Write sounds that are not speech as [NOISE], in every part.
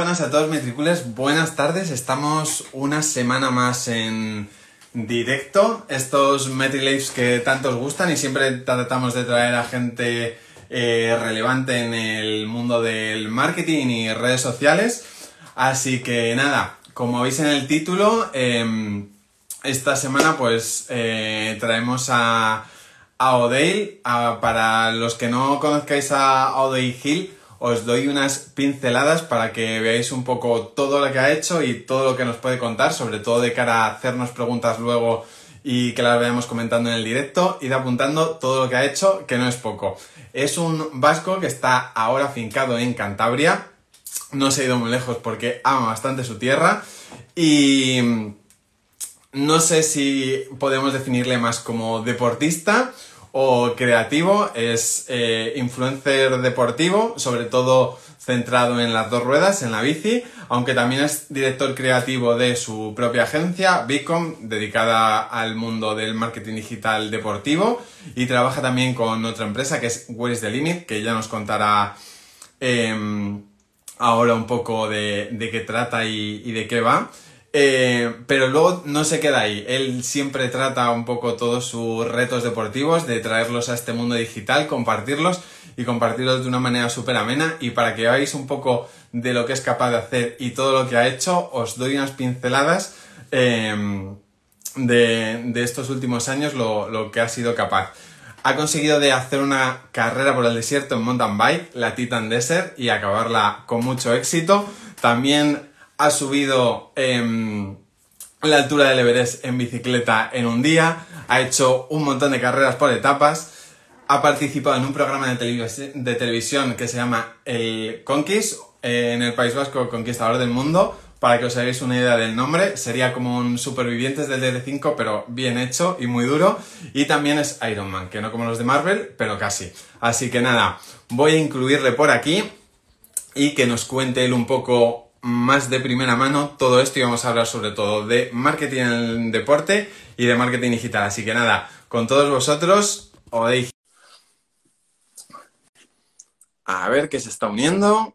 Buenas a todos metricules, buenas tardes. Estamos una semana más en directo. Estos MetriLives que tanto os gustan y siempre tratamos de traer a gente eh, relevante en el mundo del marketing y redes sociales. Así que nada, como veis en el título, em, esta semana pues eh, traemos a, a O'Dale. para los que no conozcáis a O'Dale Hill, os doy unas pinceladas para que veáis un poco todo lo que ha hecho y todo lo que nos puede contar, sobre todo de cara a hacernos preguntas luego y que las veamos comentando en el directo, id apuntando todo lo que ha hecho, que no es poco. Es un vasco que está ahora fincado en Cantabria, no se ha ido muy lejos porque ama bastante su tierra y no sé si podemos definirle más como deportista o creativo, es eh, influencer deportivo, sobre todo centrado en las dos ruedas, en la bici, aunque también es director creativo de su propia agencia, Bicom, dedicada al mundo del marketing digital deportivo, y trabaja también con otra empresa que es Where is the Limit, que ya nos contará em, ahora un poco de, qué trata y de qué va. Eh, pero luego no se queda ahí. Él siempre trata un poco todos sus retos deportivos, de traerlos a este mundo digital, compartirlos y compartirlos de una manera súper amena. Y para que veáis un poco de lo que es capaz de hacer y todo lo que ha hecho, os doy unas pinceladas em, de, estos últimos años, lo, lo que ha sido capaz. Ha conseguido de hacer una carrera por el desierto en mountain bike, la Titan Desert, y acabarla con mucho éxito. También ha subido em, la altura del Everest en bicicleta en un día, ha hecho un montón de carreras por etapas, ha participado en un programa de, televisión que se llama el Conquist, eh, en el País Vasco Conquistador del Mundo, para que os hagáis una idea del nombre, sería como un Supervivientes del DD5, pero bien hecho y muy duro. Y también es Iron Man, que no como los de Marvel, pero casi. Así que nada, voy a incluirle por aquí y que nos cuente él un poco más de primera mano todo esto y vamos a hablar sobre todo de marketing en el deporte y de marketing digital. Así que nada, con todos vosotros, Odey. A ver qué se está uniendo.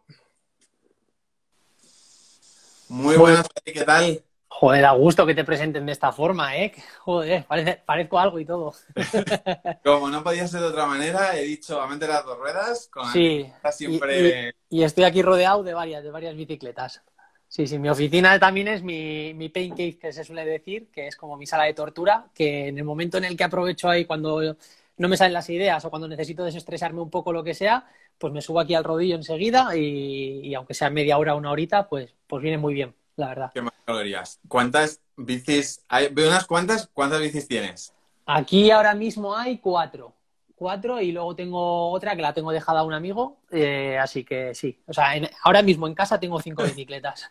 Muy buenas, ¿qué tal? Joder, a gusto que te presenten de esta forma, ¿eh? Joder, parezco algo y todo. [LAUGHS] Como no podía ser de otra manera, he dicho, a meter las dos ruedas. Con sí, siempre... y, estoy aquí rodeado de varias, de varias bicicletas. Sí, sí, mi oficina también es mi, mi pain cave, que se suele decir, que es como mi sala de tortura, que en el momento en el que aprovecho ahí cuando no me salen las ideas o cuando necesito desestresarme un poco lo que sea, pues me subo aquí al rodillo enseguida y, y aunque sea media hora o una horita, pues, pues viene muy bien la verdad. ¿Qué más calorías? ¿Cuántas bicis? Hay? Veo unas cuantas. ¿Cuántas bicis tienes? Aquí ahora mismo hay cuatro. Cuatro y luego tengo otra que la tengo dejada a un amigo. Eh, así que sí. O sea, ahora mismo en casa tengo cinco [LAUGHS] bicicletas.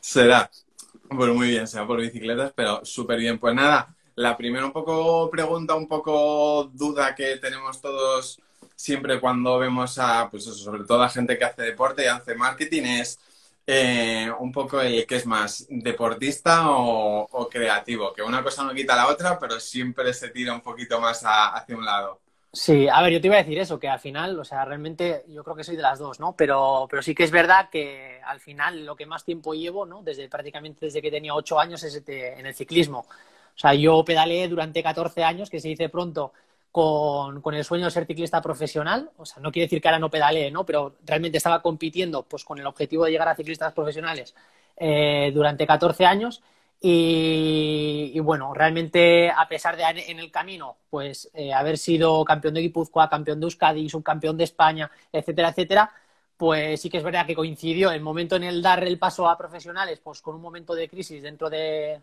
será. Pues muy bien, será por bicicletas, pero súper bien. Pues nada, la primera un poco pregunta, un poco duda que tenemos todos siempre cuando vemos a, pues eso, sobre todo a gente que hace deporte y hace marketing es eh, un poco el que es más deportista o, creativo, que una cosa no quita la otra, pero siempre se tira un poquito más hacia un lado. Sí, a ver, yo te iba a decir eso, que al final, o sea, realmente yo creo que soy de las dos, ¿no? Pero, pero sí que es verdad que al final lo que más tiempo llevo, ¿no? Desde prácticamente desde que tenía ocho años es en el ciclismo. O sea, yo pedaleé durante 14 años, que se dice pronto, con, con, el sueño de ser ciclista profesional. O sea, no quiere decir que ahora no pedalee, ¿no? Pero realmente estaba compitiendo pues, con el objetivo de llegar a ciclistas profesionales eh, durante 14 años. Y, bueno, realmente a pesar de en el camino, pues eh, haber sido campeón de Guipúzcoa, campeón de Euskadi, subcampeón de España, etcétera, etcétera, pues sí que es verdad que coincidió el momento en el dar el paso a profesionales, pues con un momento de crisis dentro de,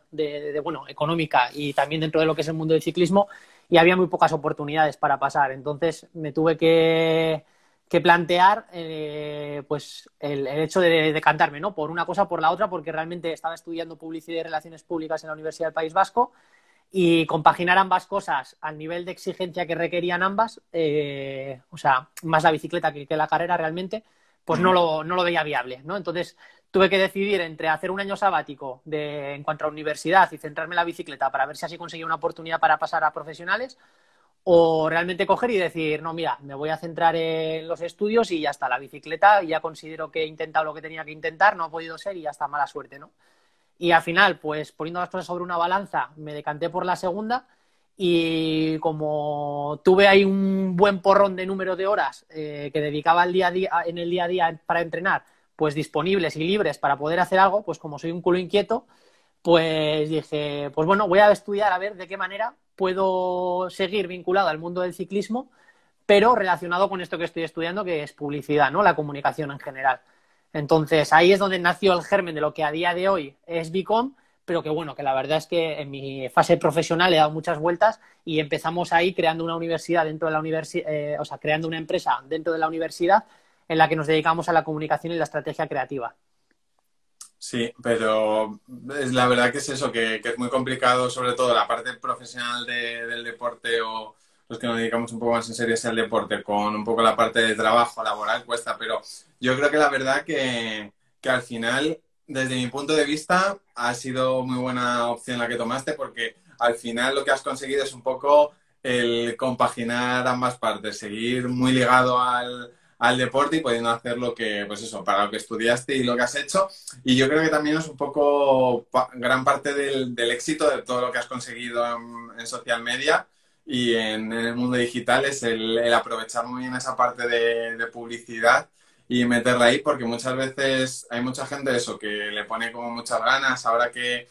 bueno, económica y también dentro de lo que es el mundo del ciclismo y había muy pocas oportunidades para pasar. Entonces me tuve que, plantear eh, pues el, hecho de decantarme, ¿no? Por una cosa o por la otra, porque realmente estaba estudiando publicidad y relaciones públicas en la Universidad del País Vasco y compaginar ambas cosas al nivel de exigencia que requerían ambas, eh, o sea, más la bicicleta que, que la carrera realmente, pues no lo, no lo veía viable, ¿no? Entonces tuve que decidir entre hacer un año sabático en cuanto a universidad y centrarme en la bicicleta para ver si así conseguía una oportunidad para pasar a profesionales o realmente coger y decir, no, mira, me voy a centrar en los estudios y ya está, la bicicleta, ya considero que he intentado lo que tenía que intentar, no ha podido ser y ya está, mala suerte, ¿no? Y al final, pues poniendo las cosas sobre una balanza, me decanté por la segunda y como tuve ahí un buen porrón de número de horas eh, que dedicaba el día a día, en el día a día para entrenar, pues disponibles y libres para poder hacer algo, pues como soy un culo inquieto, pues dije, pues bueno, voy a estudiar a ver de qué manera puedo seguir vinculado al mundo del ciclismo, pero relacionado con esto que estoy estudiando, que es publicidad, ¿no? La comunicación en general. Entonces, ahí es donde nació el germen de lo que a día de hoy es Bicom, pero que bueno, que la verdad es que en mi fase profesional he dado muchas vueltas y empezamos ahí creando una universidad dentro de la universidad, eh, o sea, creando una empresa dentro de la universidad en la que nos dedicamos a la comunicación y la estrategia creativa. Sí, pero es la verdad que es eso, que, es muy complicado, sobre todo la parte profesional del deporte o los que nos dedicamos un poco más en serio al deporte, con un poco la parte de trabajo laboral cuesta, pero yo creo que la verdad que, que al final, desde mi punto de vista, ha sido muy buena opción la que tomaste porque al final lo que has conseguido es un poco el compaginar ambas partes, seguir muy ligado al, al deporte y pudiendo hacer lo que, pues eso, para lo que estudiaste y lo que has hecho. Y yo creo que también es un poco gran parte del, éxito de todo lo que has conseguido en, social media y en, el mundo digital es el, aprovechar muy bien esa parte de, publicidad y meterla ahí porque muchas veces hay mucha gente eso que le pone como muchas ganas. Ahora que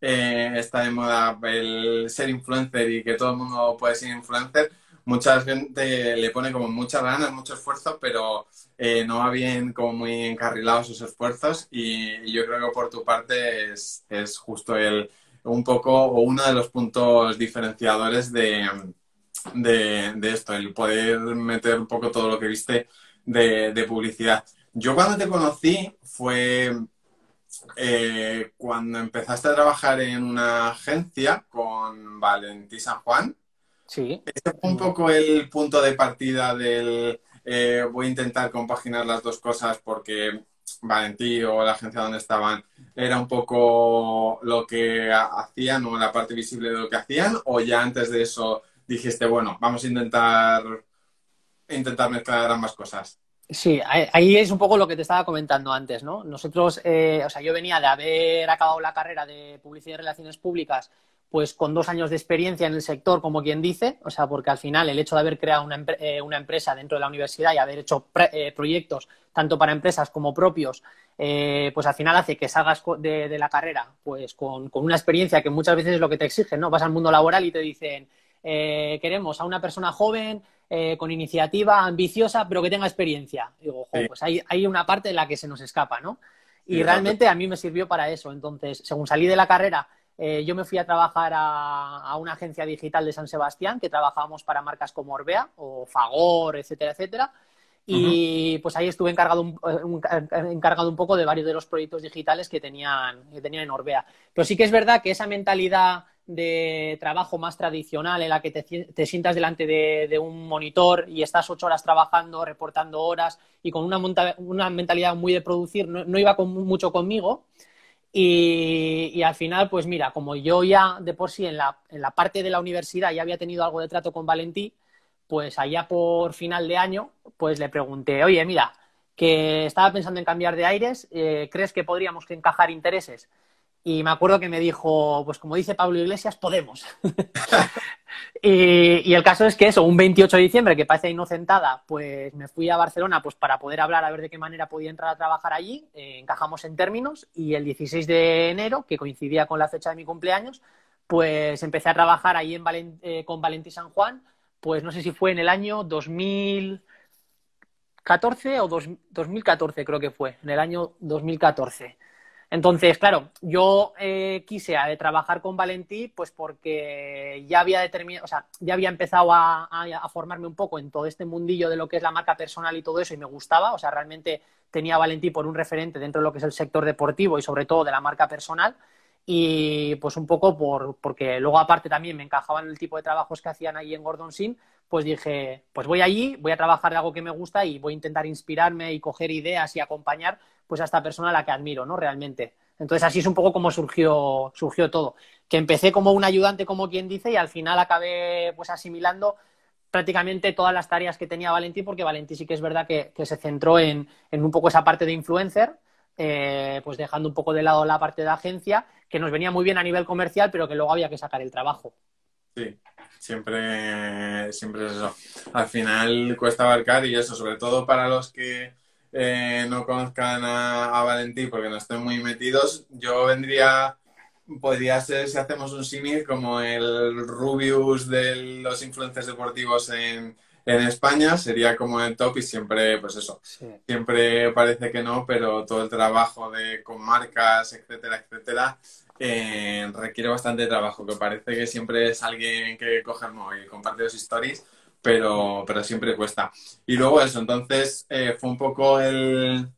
eh, está de moda el ser influencer y que todo el mundo puede ser influencer mucha gente le pone como muchas ganas, mucho esfuerzo, pero eh, no va bien como muy encarrilados sus esfuerzos. Y, yo creo que por tu parte es, justo el un poco o uno de los puntos diferenciadores de, de, esto, el poder meter un poco todo lo que viste de, publicidad. Yo cuando te conocí fue eh, cuando empezaste a trabajar en una agencia con Valentí San Juan Sí. Ese fue un poco el punto de partida del eh, voy a intentar compaginar las dos cosas porque Valentí o la agencia donde estaban era un poco lo que hacían o la parte visible de lo que hacían o ya antes de eso dijiste, bueno, vamos a intentar, intentar mezclar ambas cosas. Sí, ahí es un poco lo que te estaba comentando antes, ¿no? Nosotros, eh, o sea, yo venía de haber acabado la carrera de publicidad y relaciones públicas pues con dos años de experiencia en el sector, como quien dice, o sea, porque al final el hecho de haber creado una, eh, empresa dentro de la universidad y haber hecho eh, proyectos tanto para empresas como propios, eh, pues al final hace que salgas de, la carrera pues con, una experiencia que muchas veces es lo que te exigen, ¿no? Vas al mundo laboral y te dicen, queremos a una persona joven, con iniciativa, ambiciosa, pero que tenga experiencia. Digo, pues hay, hay una parte en la que se nos escapa, ¿no? Y realmente a mí me sirvió para eso. Entonces, según salí de la carrera eh, yo me fui a trabajar a, una agencia digital de San Sebastián que trabajábamos para marcas como Orbea o Fagor, etcétera, etcétera. Y pues ahí estuve encargado un, encargado un poco de varios de los proyectos digitales que tenían, que tenían en Orbea. Pero sí que es verdad que esa mentalidad de trabajo más tradicional en la que te, sientas delante de, un monitor y estás ocho horas trabajando, reportando horas y con una, una mentalidad muy de producir, no, iba mucho conmigo. Y, al final, pues mira, como yo ya de por sí en la, en la parte de la universidad ya había tenido algo de trato con Valentí, pues allá por final de año, pues le pregunté, oye, mira, que estaba pensando en cambiar de aires, eh, ¿crees que podríamos encajar intereses? Y me acuerdo que me dijo, pues como dice Pablo Iglesias, podemos. [LAUGHS] y, el caso es que eso, un 28 de diciembre, que parece inocentada, pues me fui a Barcelona pues para poder hablar a ver de qué manera podía entrar a trabajar allí. Eh, encajamos en términos y el 16 de enero, que coincidía con la fecha de mi cumpleaños, pues empecé a trabajar ahí en eh, con Valentí San Juan, pues no sé si fue en el año 2014 o 2014 creo que fue, en el año 2014. Entonces, claro, yo eh, quise eh, trabajar con Valentí, pues porque ya había determinado, o sea, ya había empezado a, formarme un poco en todo este mundillo de lo que es la marca personal y todo eso, y me gustaba, o sea, realmente tenía Valentí por un referente dentro de lo que es el sector deportivo y sobre todo de la marca personal. Y pues un poco por, porque luego aparte también me encajaban el tipo de trabajos que hacían ahí en Gordon Sin, pues dije, pues voy allí, voy a trabajar de algo que me gusta y voy a intentar inspirarme y coger ideas y acompañar pues a esta persona a la que admiro, ¿no? Realmente. Entonces así es un poco como surgió, surgió todo. Que empecé como un ayudante, como quien dice, y al final acabé pues asimilando prácticamente todas las tareas que tenía Valentín, porque Valentín sí que es verdad que, se centró en, un poco esa parte de influencer, eh, pues dejando un poco de lado la parte de agencia, que nos venía muy bien a nivel comercial, pero que luego había que sacar el trabajo. Sí, siempre, siempre es eso. Al final cuesta abarcar y eso, sobre todo para los que eh, no conozcan a, a Valentín porque no estén muy metidos, yo vendría podría ser si hacemos un símil como el Rubius de los influencers deportivos en, España, sería como el top y siempre, pues eso, siempre parece que no, pero todo el trabajo de con marcas, etcétera, etcétera, eh, requiere bastante trabajo, que parece que siempre es alguien que coge el móvil y comparte los stories, pero, pero siempre cuesta. Y luego eso, entonces eh, fue un poco el,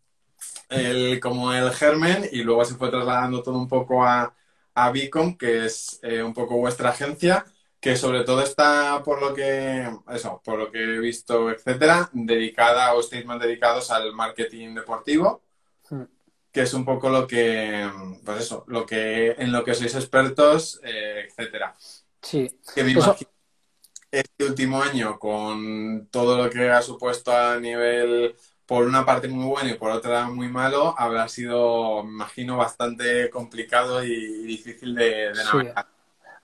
el, como el germen y luego se fue trasladando todo un poco a, a Beacon, que es eh, un poco vuestra agencia, que sobre todo está, por lo que, eso, por lo que he visto, etcétera, dedicada o estáis más dedicados al marketing deportivo. Que es un poco lo que, pues eso, lo que, en lo que sois expertos, eh, etcétera. Sí. Que me imagino este último año, con todo lo que ha supuesto a nivel por una parte muy bueno y por otra muy malo, habrá sido, me imagino, bastante complicado y difícil de, navegar.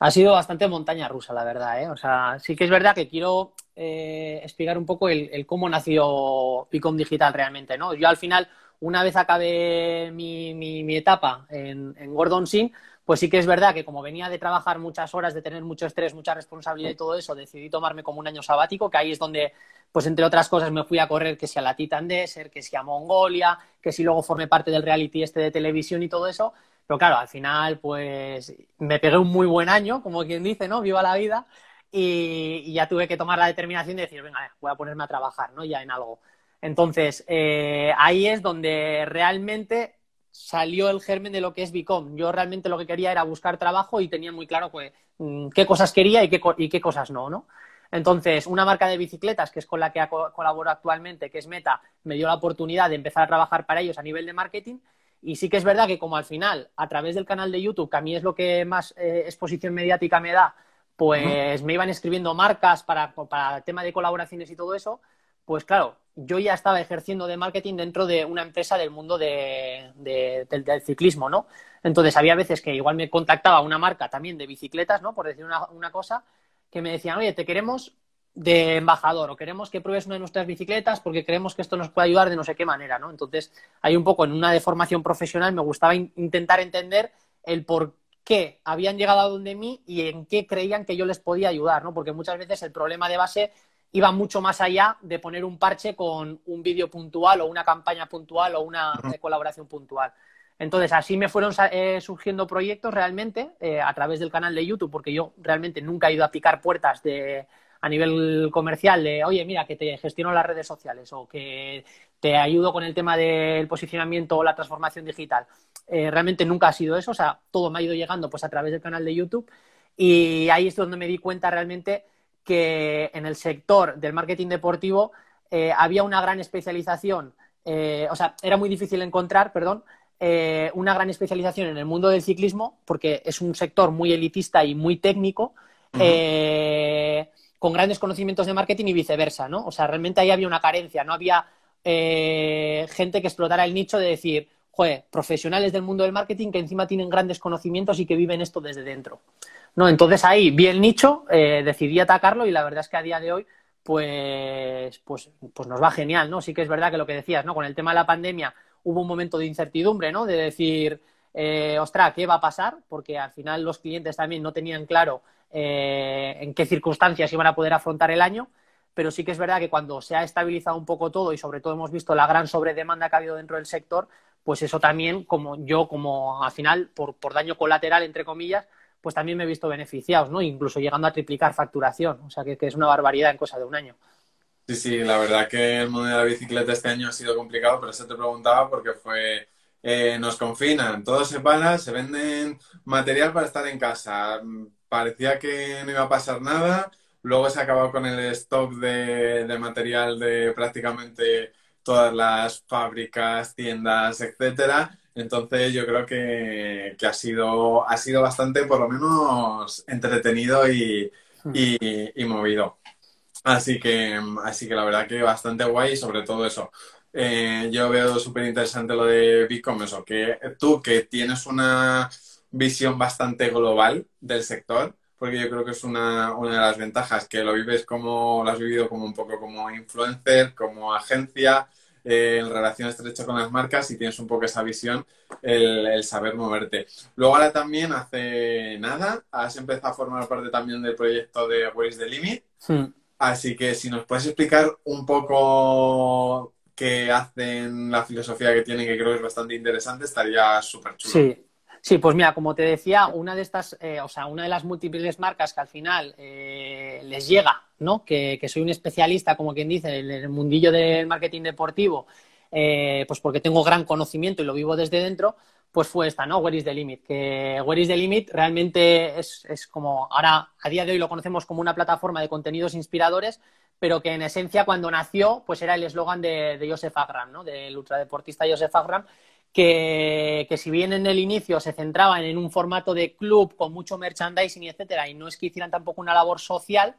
Ha sido bastante montaña rusa, la verdad. ¿eh? O sea, sí que es verdad que quiero eh, explicar un poco el, cómo nació Picom Digital realmente. ¿no? Yo al final, una vez acabé mi, etapa en, Gordon Sin, pues sí que es verdad que como venía de trabajar muchas horas, de tener mucho estrés, mucha responsabilidad y todo eso, decidí tomarme como un año sabático, que ahí es donde, pues entre otras cosas, me fui a correr que sea la Titan Desert, que sea Mongolia, que si luego formé parte del reality este de televisión y todo eso. Pero claro, al final, pues me pegué un muy buen año, como quien dice, ¿no? Viva la vida. Y, ya tuve que tomar la determinación de decir, venga, voy a ponerme a trabajar, ¿no? Ya en algo. Entonces, eh, ahí es donde realmente salió el germen de lo que es Bicom. Yo realmente lo que quería era buscar trabajo y tenía muy claro pues, mm, qué cosas quería y qué, y qué cosas no, ¿no? Entonces, una marca de bicicletas, que es con la que colaboro actualmente, que es Meta, me dio la oportunidad de empezar a trabajar para ellos a nivel de marketing. Y sí que es verdad que como al final, a través del canal de YouTube, que a mí es lo que más eh, exposición mediática me da, pues me iban escribiendo marcas para, para el tema de colaboraciones y todo eso, pues claro, yo ya estaba ejerciendo de marketing dentro de una empresa del mundo del, ciclismo, ¿no? Entonces había veces que igual me contactaba una marca también de bicicletas, ¿no? Por decir una, cosa, que me decían, oye, te queremos de embajador o queremos que pruebes una de nuestras bicicletas porque creemos que esto nos puede ayudar de no sé qué manera, ¿no? Entonces, hay un poco en una de formación profesional me gustaba intentar entender el por qué habían llegado a donde mí y en qué creían que yo les podía ayudar, ¿no? Porque muchas veces el problema de base iba mucho más allá de poner un parche con un vídeo puntual o una campaña puntual o una colaboración puntual. Entonces, así me fueron eh, surgiendo proyectos realmente eh, a través del canal de YouTube, porque yo realmente nunca he ido a picar puertas de, a nivel comercial de, oye, mira, que te gestiono las redes sociales o que te ayudo con el tema del posicionamiento o la transformación digital. Eh, realmente nunca ha sido eso, o sea, todo me ha ido llegando pues a través del canal de YouTube y ahí es donde me di cuenta realmente que en el sector del marketing deportivo eh, había una gran especialización, eh, o sea, era muy difícil encontrar, perdón, eh, una gran especialización en el mundo del ciclismo, porque es un sector muy elitista y muy técnico, con grandes conocimientos de marketing y viceversa, ¿no? O sea, realmente ahí había una carencia, no había gente que explotara el nicho de decir, joder, profesionales del mundo del marketing que encima tienen grandes conocimientos y que viven esto desde dentro. ¿No? Entonces ahí vi el nicho, eh, decidí atacarlo y la verdad es que a día de hoy pues, pues, pues nos va genial, ¿no? Sí que es verdad que lo que decías, ¿no? Con el tema de la pandemia hubo un momento de incertidumbre, ¿no? De decir, eh, ostras, ¿qué va a pasar? Porque al final los clientes también no tenían claro eh, en qué circunstancias iban a poder afrontar el año, pero sí que es verdad que cuando se ha estabilizado un poco todo y sobre todo hemos visto la gran sobredemanda que ha habido dentro del sector, pues eso también, como yo, como al final, por, por daño colateral, entre comillas, pues también me he visto beneficiados, ¿no? Incluso llegando a triplicar facturación, o sea que, es una barbaridad en cosa de un año. Sí, sí, la verdad que el mundo de la bicicleta este año ha sido complicado, pero eso te preguntaba porque fue, eh, nos confinan, todo se para, se venden material para estar en casa. Parecía que no iba a pasar nada, luego se acabó con el stock de, de material de prácticamente todas las fábricas, tiendas, etcétera, entonces yo creo que, ha, sido, ha sido bastante, por lo menos, entretenido y, hmm. movido. Así que, así que la verdad que bastante guay y sobre todo eso. Eh, yo veo súper interesante lo de Bitcoin, eso, que tú que tienes una visión bastante global del sector, porque yo creo que es una, una de las ventajas, que lo vives como, lo has vivido como un poco como influencer, como agencia, eh, en relación estrecha con las marcas y tienes un poco esa visión, el, saber moverte. Luego ahora también, hace nada, has empezado a formar parte también del proyecto de is the Limit. Hmm. Así que si nos puedes explicar un poco qué hacen, la filosofía que tienen, que creo que es bastante interesante, estaría súper chulo. Sí. Sí, pues mira, como te decía, una de estas, eh, o sea, una de las múltiples marcas que al final eh, les llega, ¿no? Que, soy un especialista, como quien dice, en el mundillo del marketing deportivo, eh, pues porque tengo gran conocimiento y lo vivo desde dentro, pues fue esta, ¿no? Where is the limit? Que Where is the limit realmente es, como, ahora a día de hoy lo conocemos como una plataforma de contenidos inspiradores, pero que en esencia cuando nació, pues era el eslogan de, de Joseph Agram, ¿no? Del ultradeportista Joseph Agram, que, si bien en el inicio se centraban en un formato de club con mucho merchandising etcétera, y no es que hicieran tampoco una labor social,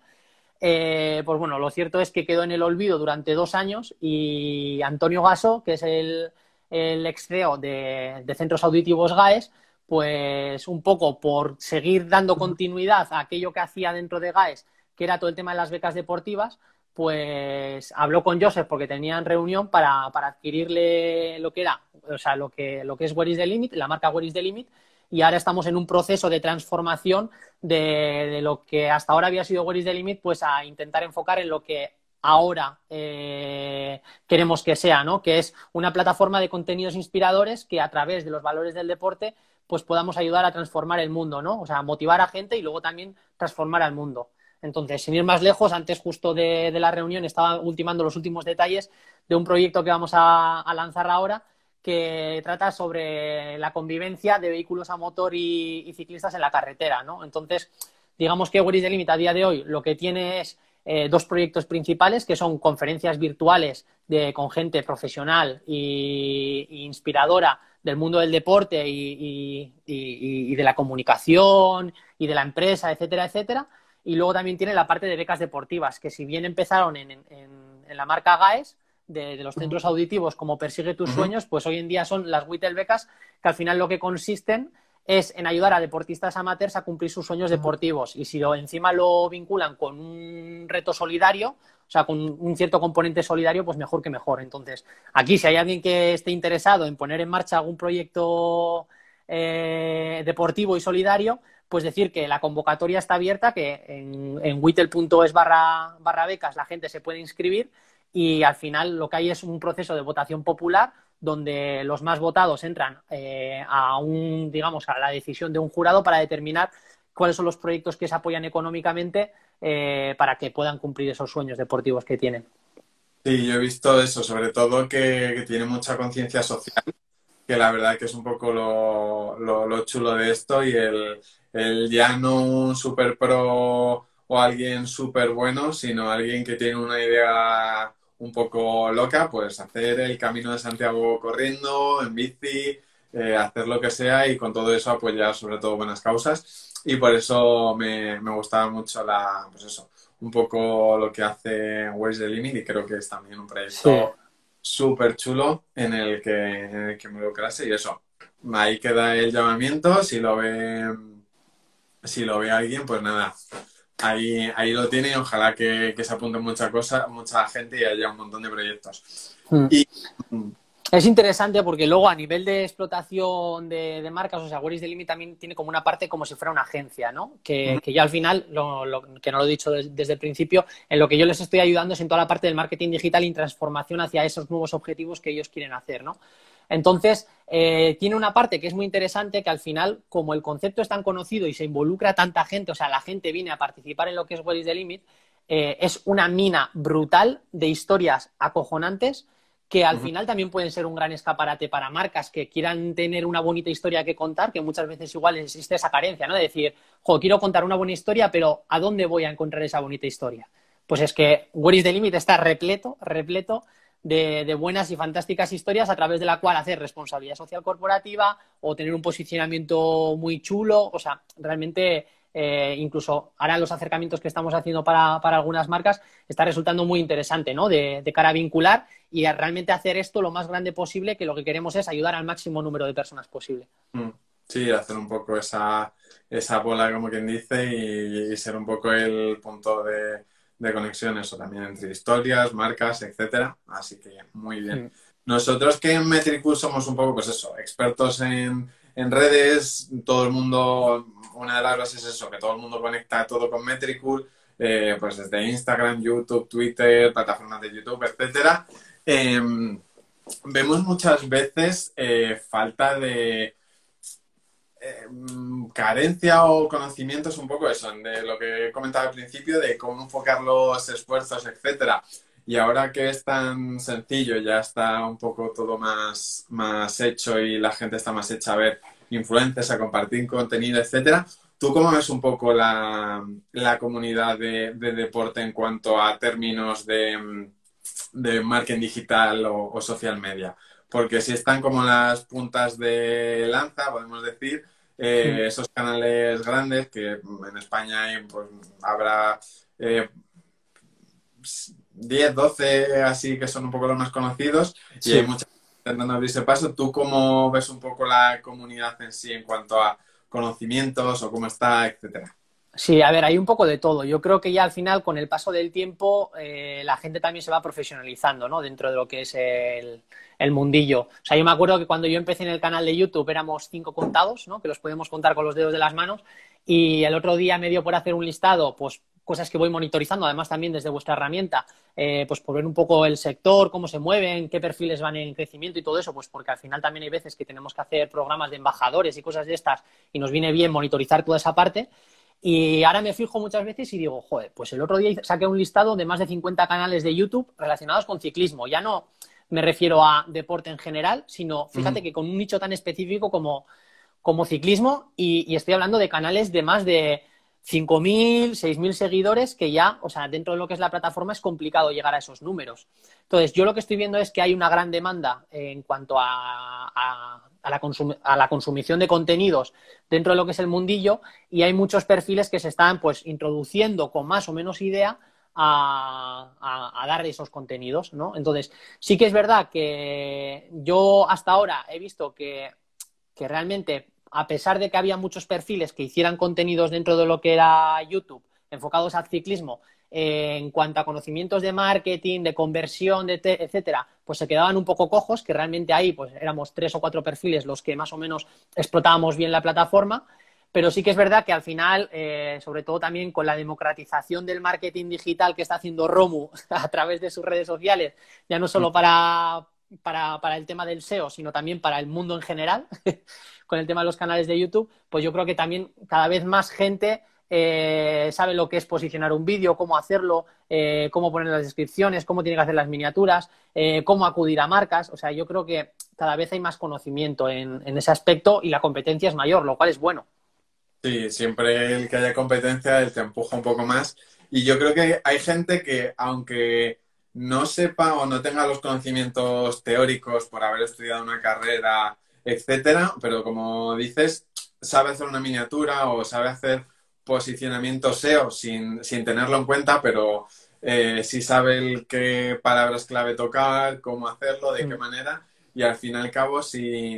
eh, pues bueno, lo cierto es que quedó en el olvido durante dos años y Antonio Gaso, que es el, el ex CEO de, Centros Auditivos GAES, pues un poco por seguir dando continuidad a aquello que hacía dentro de GAES, que era todo el tema de las becas deportivas, pues habló con Joseph porque tenían reunión para, adquirirle lo que era, o sea, lo que, lo que es Where is the Limit, la marca Where is the Limit, y ahora estamos en un proceso de transformación de, lo que hasta ahora había sido Where is the Limit, pues a intentar enfocar en lo que ahora eh, queremos que sea, ¿no? Que es una plataforma de contenidos inspiradores que a través de los valores del deporte pues podamos ayudar a transformar el mundo, ¿no? O sea, motivar a gente y luego también transformar al mundo. Entonces, sin ir más lejos, antes justo de, la reunión estaba ultimando los últimos detalles de un proyecto que vamos a, lanzar ahora que trata sobre la convivencia de vehículos a motor y, ciclistas en la carretera, ¿no? Entonces, digamos que Where is the a día de hoy lo que tiene es eh, dos proyectos principales que son conferencias virtuales de, con gente profesional e inspiradora del mundo del deporte y, y, de la comunicación y de la empresa, etcétera, etcétera. Y luego también tiene la parte de becas deportivas, que si bien empezaron en, la marca GAES, de, los centros auditivos como Persigue tus sueños, pues hoy en día son las Whittle becas, que al final lo que consisten es en ayudar a deportistas amateurs a cumplir sus sueños deportivos. Y si lo, encima lo vinculan con un reto solidario, o sea, con un cierto componente solidario, pues mejor que mejor. Entonces, aquí si hay alguien que esté interesado en poner en marcha algún proyecto eh, deportivo y solidario, pues decir que la convocatoria está abierta, que en, en wittel.es barra, barra becas la gente se puede inscribir y al final lo que hay es un proceso de votación popular donde los más votados entran eh, a un, digamos, a la decisión de un jurado para determinar cuáles son los proyectos que se apoyan económicamente eh, para que puedan cumplir esos sueños deportivos que tienen. Sí, yo he visto eso, sobre todo que tiene mucha conciencia social que la verdad que es un poco lo, chulo de esto y el, ya no un super pro o alguien súper bueno, sino alguien que tiene una idea un poco loca, pues hacer el camino de Santiago corriendo, en bici, eh, hacer lo que sea y con todo eso apoyar sobre todo buenas causas. Y por eso me, me gustaba mucho la, pues eso, un poco lo que hace Where's the Limit y creo que es también un proyecto súper chulo en el que, en el que me y eso. Ahí queda el llamamiento, si lo ve, si lo ve alguien, pues nada, ahí, ahí lo tiene y ojalá que, se apunte mucha cosa, mucha gente y haya un montón de proyectos. Hmm. Y es interesante porque luego a nivel de explotación de, marcas, o sea, Where is the Limit también tiene como una parte como si fuera una agencia, ¿no? Que, que ya al final, que no lo he dicho desde el principio, en lo que yo les estoy ayudando es en toda la parte del marketing digital y transformación hacia esos nuevos objetivos que ellos quieren hacer, ¿no? Entonces, eh, tiene una parte que es muy interesante que al final, como el concepto es tan conocido y se involucra tanta gente, o sea, la gente viene a participar en lo que es Where is the Limit, eh, es una mina brutal de historias acojonantes que al final también pueden ser un gran escaparate para marcas que quieran tener una bonita historia que contar, que muchas veces igual existe esa carencia, ¿no? De decir, jo, quiero contar una buena historia, pero ¿a dónde voy a encontrar esa bonita historia? Pues es que Where is the Limit está repleto, repleto de, buenas y fantásticas historias a través de la cual hacer responsabilidad social corporativa o tener un posicionamiento muy chulo. O sea, realmente eh, incluso ahora los acercamientos que estamos haciendo para, algunas marcas, está resultando muy interesante, ¿no? De, cara a vincular y a realmente hacer esto lo más grande posible, que lo que queremos es ayudar al máximo número de personas posible. Mm. Sí, hacer un poco esa, esa bola, como quien dice, y, ser un poco el punto de, de conexión, eso también entre historias, marcas, etcétera. Así que muy bien. Nosotros que en Metricool somos un poco, pues eso, expertos en, en redes, todo el mundo, una de las bases es eso, que todo el mundo conecta todo con Metricool, eh, pues desde Instagram, YouTube, Twitter, plataformas de YouTube, etcétera. Em, vemos muchas veces eh, falta de em, carencia o conocimientos, un poco eso, de lo que he comentado al principio, de cómo enfocar los esfuerzos, etcétera. Y ahora que es tan sencillo, ya está un poco todo más, más hecho y la gente está más hecha a ver influencias, a compartir contenido, etcétera. ¿Tú cómo ves un poco la, comunidad de, deporte en cuanto a términos de, de marketing digital o, social media? Porque si están como las puntas de lanza, podemos decir, eh, esos canales grandes que en España hay, pues, habrá eh, 10, 12 así que son un poco los más conocidos y hay muchas intentando abrirse paso. ¿Tú cómo ves un poco la comunidad en sí en cuanto a conocimientos o cómo está, etcétera? Sí, a ver, hay un poco de todo. Yo creo que ya al final, con el paso del tiempo, eh, la gente también se va profesionalizando, ¿no? Dentro de lo que es el, el, mundillo. O sea, yo me acuerdo que cuando yo empecé en el canal de YouTube éramos cinco contados, ¿no? Que los podemos contar con los dedos de las manos. Y el otro día me dio por hacer un listado, pues cosas que voy monitorizando, además también desde vuestra herramienta, eh, pues por ver un poco el sector, cómo se mueven, qué perfiles van en crecimiento y todo eso, pues porque al final también hay veces que tenemos que hacer programas de embajadores y cosas de estas y nos viene bien monitorizar toda esa parte. Y ahora me fijo muchas veces y digo, joder, pues el otro día saqué un listado de más de 50 canales de YouTube relacionados con ciclismo. Ya no me refiero a deporte en general, sino fíjate que con un nicho tan específico como, como ciclismo y, estoy hablando de canales de más de 5.000, 6.000 seguidores que ya, o sea, dentro de lo que es la plataforma es complicado llegar a esos números. Entonces, yo lo que estoy viendo es que hay una gran demanda en cuanto a, la, consumición de contenidos dentro de lo que es el mundillo y hay muchos perfiles que se están pues introduciendo con más o menos idea a, dar esos contenidos, ¿no? Entonces, sí que es verdad que yo hasta ahora he visto que, que realmente a pesar de que había muchos perfiles que hicieran contenidos dentro de lo que era YouTube enfocados al ciclismo, eh, en cuanto a conocimientos de marketing, de conversión, de etcétera, pues se quedaban un poco cojos, que realmente ahí pues éramos tres o cuatro perfiles los que más o menos explotábamos bien la plataforma. Pero sí que es verdad que al final, eh, sobre todo también con la democratización del marketing digital que está haciendo Romu [LAUGHS] a través de sus redes sociales, ya no solo mm. para, para, el tema del SEO, sino también para el mundo en general, [LAUGHS] con el tema de los canales de YouTube, pues yo creo que también cada vez más gente eh, sabe lo que es posicionar un vídeo, cómo hacerlo, eh, cómo poner las descripciones, cómo tiene que hacer las miniaturas, eh, cómo acudir a marcas. O sea, yo creo que cada vez hay más conocimiento en, en, ese aspecto y la competencia es mayor, lo cual es bueno. Sí, siempre el que haya competencia, él te empuja un poco más. Y yo creo que hay gente que, aunque no sepa o no tenga los conocimientos teóricos por haber estudiado una carrera, etcétera, pero como dices, sabe hacer una miniatura o sabe hacer posicionamiento SEO sin, tenerlo en cuenta, pero eh, sí sabe qué palabras clave tocar, cómo hacerlo, de qué mm. manera, y al fin y al cabo sí,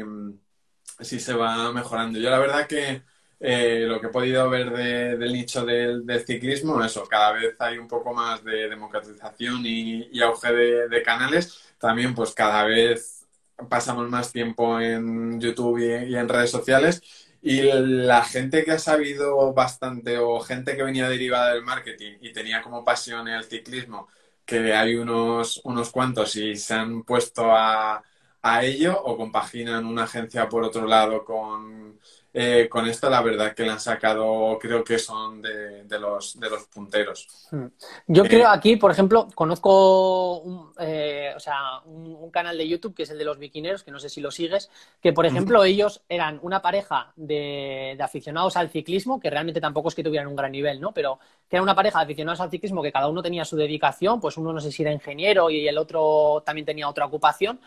sí se va mejorando. Yo la verdad que eh, lo que he podido ver del nicho del, ciclismo, eso, cada vez hay un poco más de democratización y, auge de, canales. También, pues cada vez pasamos más tiempo en YouTube y, en redes sociales. Y la gente que ha sabido bastante o gente que venía derivada del marketing y tenía como pasión el ciclismo, que hay unos, unos cuantos y se han puesto a, a ello o compaginan una agencia por otro lado con eh, con esto la verdad que le han sacado, creo que son de, los, de los punteros. Hmm. Yo creo eh, aquí, por ejemplo, conozco un, eh, o sea, un, canal de YouTube que es el de los bikineros, que no sé si lo sigues, que por ejemplo ellos eran una pareja de, aficionados al ciclismo, que realmente tampoco es que tuvieran un gran nivel, ¿no? Pero que era una pareja de aficionados al ciclismo que cada uno tenía su dedicación, pues uno no sé si era ingeniero y el otro también tenía otra ocupación,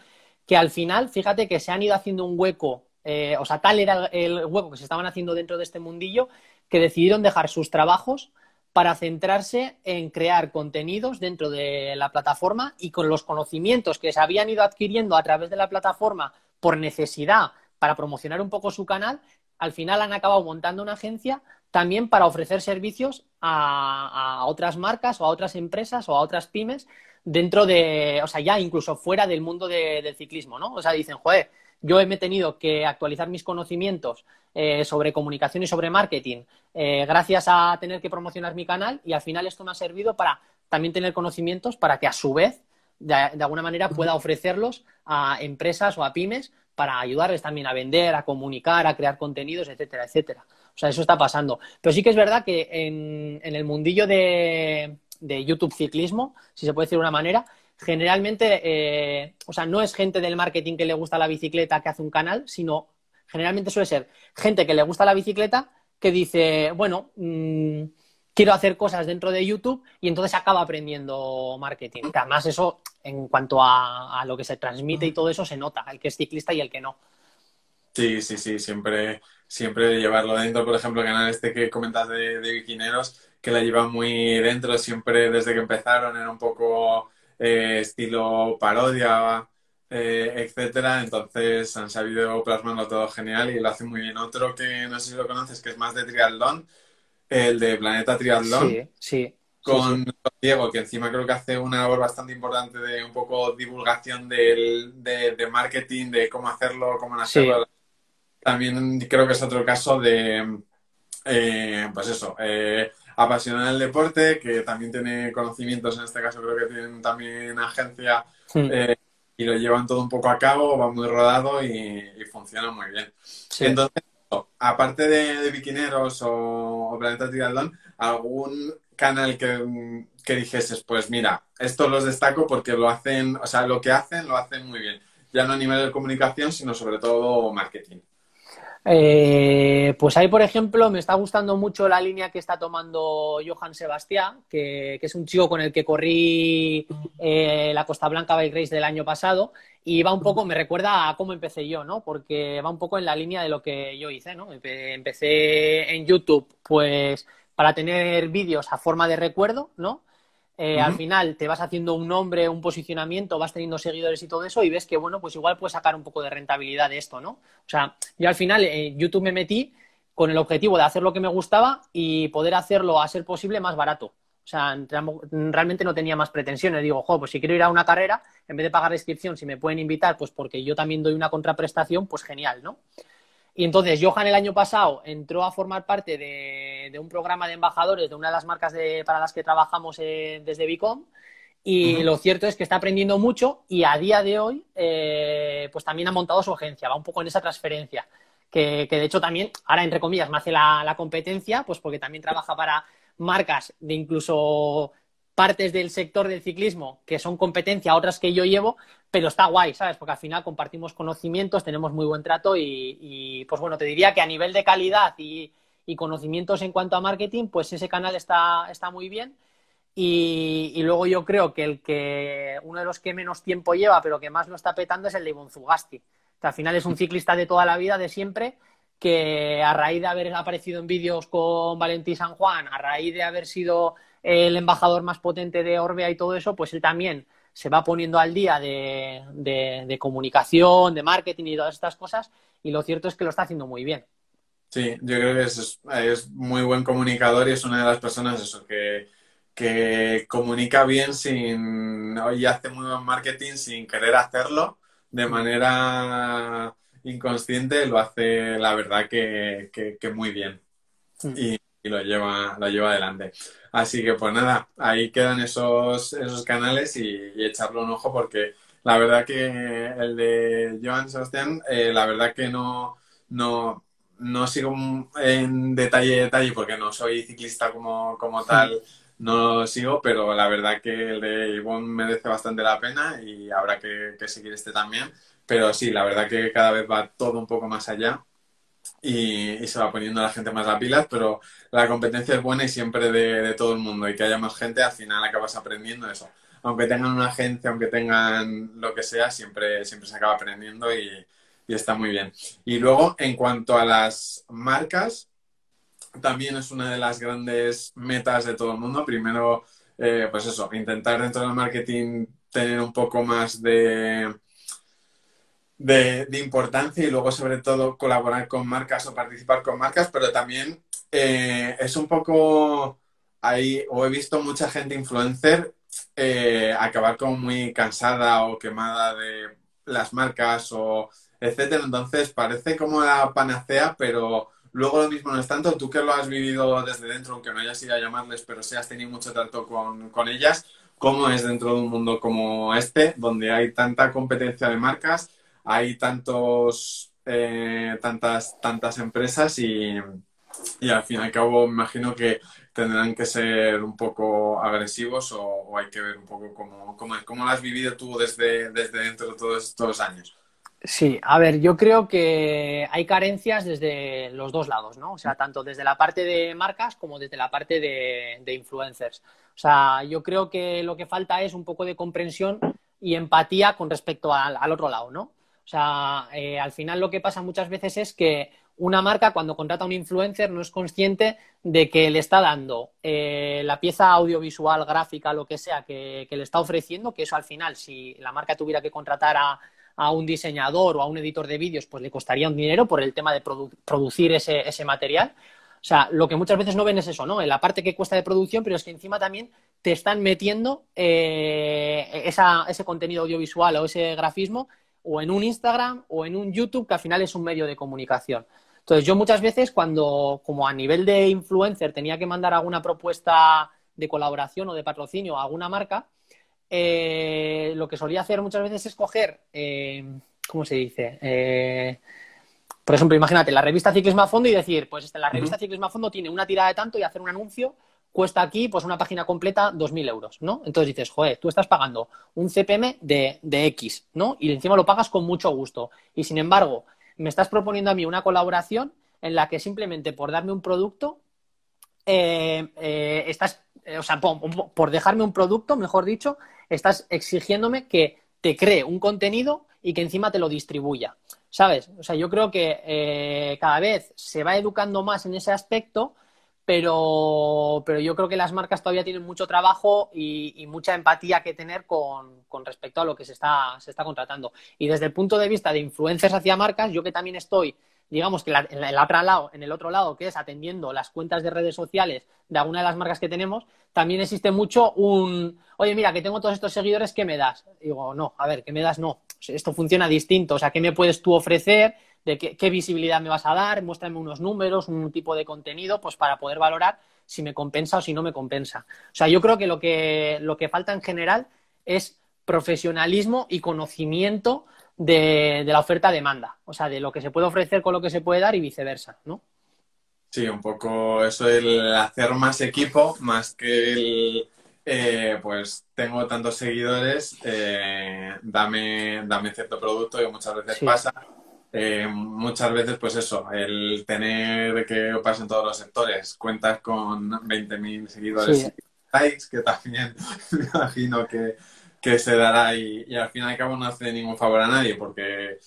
que al final, fíjate que se han ido haciendo un hueco eh, o sea, tal era el hueco que se estaban haciendo dentro de este mundillo, que decidieron dejar sus trabajos para centrarse en crear contenidos dentro de la plataforma y con los conocimientos que se habían ido adquiriendo a través de la plataforma por necesidad para promocionar un poco su canal, al final han acabado montando una agencia también para ofrecer servicios a, otras marcas o a otras empresas o a otras pymes dentro de, o sea, ya incluso fuera del mundo del ciclismo, ¿no? O sea, dicen, joder, yo he tenido que actualizar mis conocimientos eh, sobre comunicación y sobre marketing eh, gracias a tener que promocionar mi canal y al final esto me ha servido para también tener conocimientos para que a su vez de, alguna manera pueda ofrecerlos a empresas o a pymes para ayudarles también a vender, a comunicar, a crear contenidos, etcétera, etcétera. O sea, eso está pasando. Pero sí que es verdad que en, el mundillo de, YouTube ciclismo, si se puede decir de una manera, generalmente, eh, o sea, no es gente del marketing que le gusta la bicicleta que hace un canal, sino generalmente suele ser gente que le gusta la bicicleta que dice, bueno, mm, quiero hacer cosas dentro de YouTube y entonces acaba aprendiendo marketing. además eso, en cuanto a, lo que se transmite y todo eso, se nota, el que es ciclista y el que no. Sí, sí, sí, siempre, siempre llevarlo dentro. Por ejemplo, el canal este que comentas de, de Biquineros, que la lleva muy dentro, siempre desde que empezaron era un poco eh, estilo parodia, eh, etcétera. Entonces han sabido plasmarlo todo genial y lo hacen muy bien. Otro que no sé si lo conoces, que es más de triatlón, el de Planeta Triatlón. Sí, sí. Con Diego, que encima creo que hace una labor bastante importante de un poco divulgación del, de, marketing, de cómo hacerlo, cómo hacerlo. También creo que es otro caso de, eh, pues eso, eh, apasionado del deporte, que también tiene conocimientos, en este caso creo que tienen también agencia eh, y lo llevan todo un poco a cabo, va muy rodado y, funciona muy bien. Entonces, aparte de, de Biquineros o, Planeta Triatlón, ¿algún canal que, que dijeses, pues mira, esto los destaco porque lo hacen, o sea, lo que hacen lo hacen muy bien, ya no a nivel de comunicación, sino sobre todo marketing? Eh, pues ahí, por ejemplo, me está gustando mucho la línea que está tomando Johan Sebastián, que, es un chico con el que corrí eh, la Costa Blanca Bike Race del año pasado y va un poco, me recuerda a cómo empecé yo, ¿no? Porque va un poco en la línea de lo que yo hice, ¿no? Empecé en YouTube, pues para tener vídeos a forma de recuerdo, ¿no? Eh, al final te vas haciendo un nombre, un posicionamiento, vas teniendo seguidores y todo eso y ves que, bueno, pues igual puedes sacar un poco de rentabilidad de esto, ¿no? O sea, yo al final en YouTube me metí con el objetivo de hacer lo que me gustaba y poder hacerlo a ser posible más barato. O sea, realmente no tenía más pretensiones. Digo, jo, pues si quiero ir a una carrera, en vez de pagar la inscripción, si me pueden invitar, pues porque yo también doy una contraprestación, pues genial, ¿no? Y entonces Johan el año pasado entró a formar parte de, un programa de embajadores de una de las marcas para las que trabajamos eh, desde Bicom. Y lo cierto es que está aprendiendo mucho y a día de hoy, eh, pues también ha montado su agencia, va un poco en esa transferencia. Que, de hecho también, ahora entre comillas, me hace la, competencia, pues porque también trabaja para marcas de incluso partes del sector del ciclismo que son competencia, otras que yo llevo, pero está guay, ¿sabes? Porque al final compartimos conocimientos, tenemos muy buen trato y, pues bueno, te diría que a nivel de calidad y, conocimientos en cuanto a marketing, pues ese canal está, está muy bien. Y, luego yo creo que el que uno de los que menos tiempo lleva, pero que más lo está petando es el de Ivon Zugasti. Que al final es un ciclista de toda la vida, de siempre, que a raíz de haber aparecido en vídeos con Valentín San Juan, a raíz de haber sido el embajador más potente de Orbea y todo eso, pues él también se va poniendo al día de, comunicación, de marketing y todas estas cosas, y lo cierto es que lo está haciendo muy bien. Sí, yo creo que es, muy buen comunicador y es una de las personas eso, que, que comunica bien sin y hace muy buen marketing sin querer hacerlo de manera inconsciente, lo hace la verdad que, muy bien. Mm. Y, y lo lleva, lo lleva adelante. Así que pues nada, ahí quedan esos, esos canales y, echarle un ojo porque la verdad que el de Joan Sebastián, eh, la verdad que no, no, no sigo en detalle detalle porque no soy ciclista como, como tal, no lo sigo, pero la verdad que el de Ivonne merece bastante la pena y habrá que, que seguir este también. Pero sí, la verdad que cada vez va todo un poco más allá y, se va poniendo la gente más a pilas, pero la competencia es buena y siempre de, todo el mundo y que haya más gente, al final acabas aprendiendo eso. Aunque tengan una agencia, aunque tengan lo que sea, siempre, siempre se acaba aprendiendo y, y está muy bien. Y luego, en cuanto a las marcas, también es una de las grandes metas de todo el mundo. Primero, eh, pues eso, intentar dentro del marketing tener un poco más de, de, importancia y luego sobre todo colaborar con marcas o participar con marcas, pero también eh, es un poco ahí, o he visto mucha gente influencer eh, acabar como muy cansada o quemada de las marcas o etcétera. Entonces parece como la panacea, pero luego lo mismo no es tanto. Tú que lo has vivido desde dentro, aunque no hayas ido a llamarles, pero sí has tenido mucho trato con, con ellas, ¿cómo es dentro de un mundo como este, donde hay tanta competencia de marcas, hay tantos, eh, tantas, tantas empresas y, y al fin y al cabo me imagino que tendrán que ser un poco agresivos o, hay que ver un poco cómo, cómo, cómo, lo has vivido tú desde, desde dentro de todos estos años. Sí, a ver, yo creo que hay carencias desde los dos lados, ¿no? O sea, tanto desde la parte de marcas como desde la parte de, influencers. O sea, yo creo que lo que falta es un poco de comprensión y empatía con respecto al, otro lado, ¿no? O sea, eh, al final lo que pasa muchas veces es que una marca cuando contrata a un influencer no es consciente de que le está dando eh, la pieza audiovisual, gráfica, lo que sea que, le está ofreciendo, que eso al final, si la marca tuviera que contratar a, un diseñador o a un editor de vídeos, pues le costaría un dinero por el tema de producir ese, material. O sea, lo que muchas veces no ven es eso, ¿no? En la parte que cuesta de producción, pero es que encima también te están metiendo eh, ese contenido audiovisual o ese grafismo o en un Instagram o en un YouTube, que al final es un medio de comunicación. Entonces, yo muchas veces cuando, como a nivel de influencer, tenía que mandar alguna propuesta de colaboración o de patrocinio a alguna marca, eh, lo que solía hacer muchas veces es coger, eh, ¿cómo se dice? Eh, por ejemplo, imagínate la revista Ciclismo a Fondo y decir, pues este, la revista Ciclismo a Fondo tiene una tirada de tanto y hacer un anuncio cuesta aquí, pues una página completa, 2.000 euros, ¿no? Entonces dices, joder, tú estás pagando un CPM de, de X, ¿no? Y encima lo pagas con mucho gusto. Y sin embargo, me estás proponiendo a mí una colaboración en la que simplemente por darme un producto, eh, eh, estás, eh, o sea, por, dejarme un producto, mejor dicho, estás exigiéndome que te cree un contenido y que encima te lo distribuya. ¿Sabes? O sea, yo creo que cada vez se va educando más en ese aspecto, pero, yo creo que las marcas todavía tienen mucho trabajo y, mucha empatía que tener con, respecto a lo que se está, se está contratando. Y desde el punto de vista de influencers hacia marcas, yo que también estoy, digamos que en, el otro lado, en el otro lado, que es atendiendo las cuentas de redes sociales de alguna de las marcas que tenemos, también existe mucho un, oye, mira, que tengo todos estos seguidores, ¿qué me das? digo, no, a ver, ¿qué me das? No, esto funciona distinto, o sea, ¿qué me puedes tú ofrecer? De qué, visibilidad me vas a dar, muéstrame unos números, un tipo de contenido, pues para poder valorar si me compensa o si no me compensa. O sea, yo creo que lo que, lo que falta en general es profesionalismo y conocimiento de, la oferta-demanda, o sea, de lo que se puede ofrecer con lo que se puede dar y viceversa, ¿no? Sí, un poco eso, el hacer más equipo, más que el, eh, pues tengo tantos seguidores, eh, dame, dame cierto producto y muchas veces pasa eh, muchas veces, pues eso, el tener que pasa en todos los sectores, cuentas con 20.000 seguidores y likes, que también [LAUGHS] me imagino que, se dará y, al fin y al cabo no hace ningún favor a nadie porque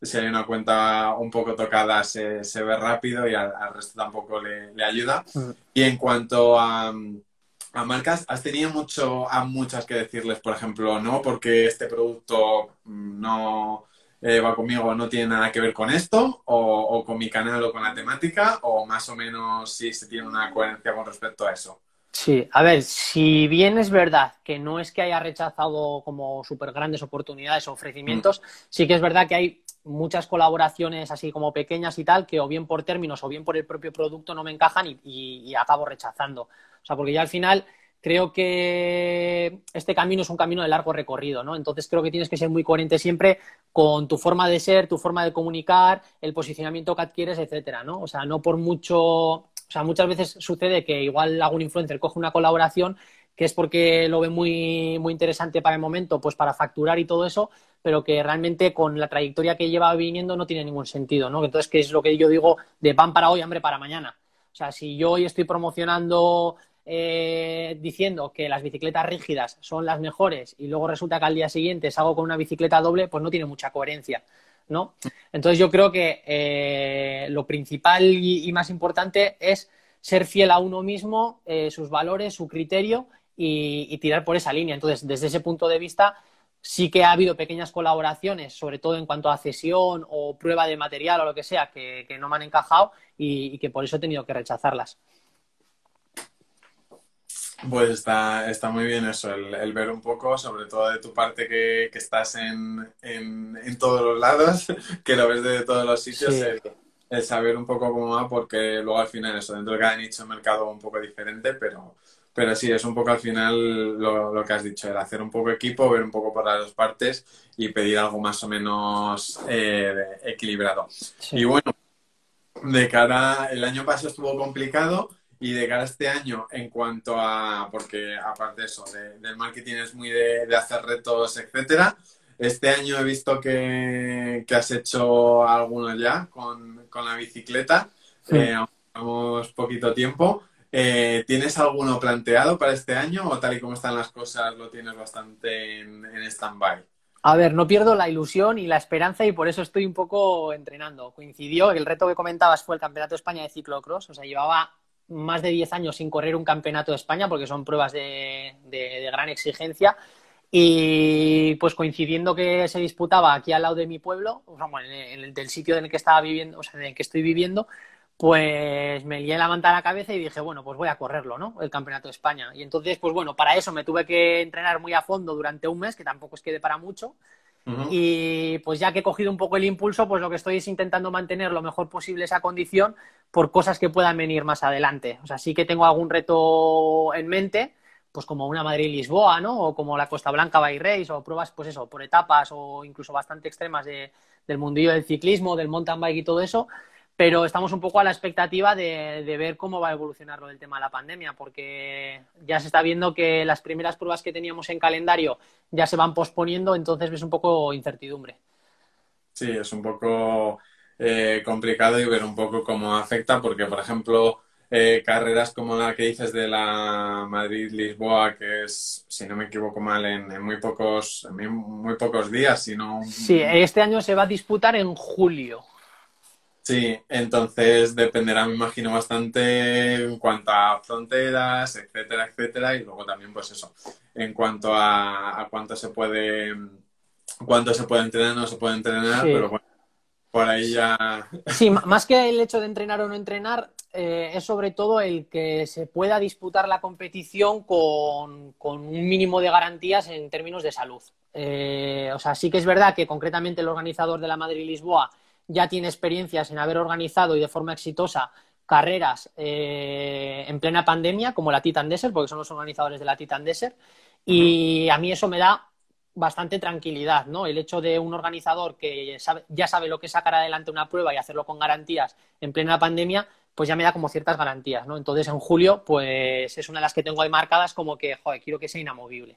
si hay una cuenta un poco tocada se, ve rápido y al, resto tampoco le, ayuda. Mm. Y en cuanto a, a marcas, has tenido mucho, a muchas que decirles, por ejemplo, no, porque este producto no eh, va conmigo no tiene nada que ver con esto, o, con mi canal o con la temática, o más o menos si se tiene una coherencia con respecto a eso. Sí, a ver, si bien es verdad que no es que haya rechazado como súper grandes oportunidades o ofrecimientos, mm. sí que es verdad que hay muchas colaboraciones así como pequeñas y tal, que o bien por términos o bien por el propio producto no me encajan y, y acabo rechazando. O sea, porque ya al final creo que este camino es un camino de largo recorrido, ¿no? Entonces creo que tienes que ser muy coherente siempre con tu forma de ser, tu forma de comunicar, el posicionamiento que adquieres, etcétera, ¿no? O sea, no por mucho, o sea, muchas veces sucede que igual algún influencer coge una colaboración que es porque lo ve muy, muy interesante para el momento, pues para facturar y todo eso, pero que realmente con la trayectoria que lleva viniendo no tiene ningún sentido, ¿no? Entonces, ¿qué es lo que yo digo de pan para hoy, hambre para mañana? O sea, si yo hoy estoy promocionando eh, diciendo que las bicicletas rígidas son las mejores y luego resulta que al día siguiente salgo con una bicicleta doble, pues no tiene mucha coherencia. ¿no? Entonces yo creo que eh, lo principal y, más importante es ser fiel a uno mismo, eh, sus valores, su criterio y, tirar por esa línea. Entonces, desde ese punto de vista, sí que ha habido pequeñas colaboraciones, sobre todo en cuanto a cesión o prueba de material o lo que sea, que, no me han encajado y, que por eso he tenido que rechazarlas. Pues está, está muy bien eso, el, ver un poco, sobre todo de tu parte que, estás en, todos los lados, [LAUGHS] que lo ves de todos los sitios, el, saber un poco cómo va, porque luego al final eso, dentro de cada nicho mercado un poco diferente, pero, pero sí, es un poco al final lo, que has dicho, el hacer un poco equipo, ver un poco por las dos partes y pedir algo más o menos eh, equilibrado. Y bueno, de cara, el año pasado estuvo complicado y de cara a este año, en cuanto a, porque aparte de eso, del marketing es muy de, hacer retos, etcétera. Este año he visto que, has hecho algunos ya con, la bicicleta, sí. Eh, poquito tiempo. Eh, ¿Tienes alguno planteado para este año o tal y como están las cosas lo tienes bastante en, en stand-by? A ver, no pierdo la ilusión y la esperanza y por eso estoy un poco entrenando. Coincidió, el reto que comentabas fue el Campeonato de España de Ciclocross, o sea, llevaba más de 10 años sin correr un campeonato de España porque son pruebas de, gran exigencia. Y pues coincidiendo que se disputaba aquí al lado de mi pueblo, en el del sitio en el que estaba viviendo, o sea, en el que estoy viviendo, pues me lié la manta a la cabeza y dije, bueno, pues voy a correrlo, ¿no? El Campeonato de España. Y entonces, pues bueno, para eso me tuve que entrenar muy a fondo durante un mes, que tampoco es que de para mucho. Y pues ya que he cogido un poco el impulso, pues lo que estoy es intentando mantener lo mejor posible esa condición por cosas que puedan venir más adelante. O sea, sí que tengo algún reto en mente, pues como una Madrid-Lisboa, ¿no? O como la Costa Blanca by Race, o pruebas, pues eso, por etapas o incluso bastante extremas del mundillo del ciclismo, del mountain bike y todo eso pero estamos un poco a la expectativa de, ver cómo va a evolucionar lo del tema de la pandemia, porque ya se está viendo que las primeras pruebas que teníamos en calendario ya se van posponiendo, entonces ves un poco incertidumbre. Sí, es un poco eh, complicado y ver un poco cómo afecta, porque, por ejemplo, eh, carreras como la que dices de la Madrid-Lisboa, que es, si no me equivoco mal, en, muy, pocos, en muy pocos días, sino... Sí, este año se va a disputar en julio. Sí, entonces dependerá, me imagino, bastante en cuanto a fronteras, etcétera, etcétera, y luego también, pues eso, en cuanto a, cuánto se puede, cuánto se puede entrenar, no se puede entrenar, pero bueno, por ahí ya. Sí, [LAUGHS] más que el hecho de entrenar o no entrenar, eh, es sobre todo el que se pueda disputar la competición con, un mínimo de garantías en términos de salud. Eh, o sea, sí que es verdad que concretamente el organizador de la Madrid-Lisboa ya tiene experiencias en haber organizado y de forma exitosa carreras eh, en plena pandemia, como la Titan Desert, porque son los organizadores de la Titan Desert, y a mí eso me da bastante tranquilidad, ¿no? El hecho de un organizador que ya sabe lo que es sacar adelante una prueba y hacerlo con garantías en plena pandemia, pues ya me da como ciertas garantías, ¿no? Entonces en julio, pues es una de las que tengo ahí marcadas como que, joder, quiero que sea inamovible.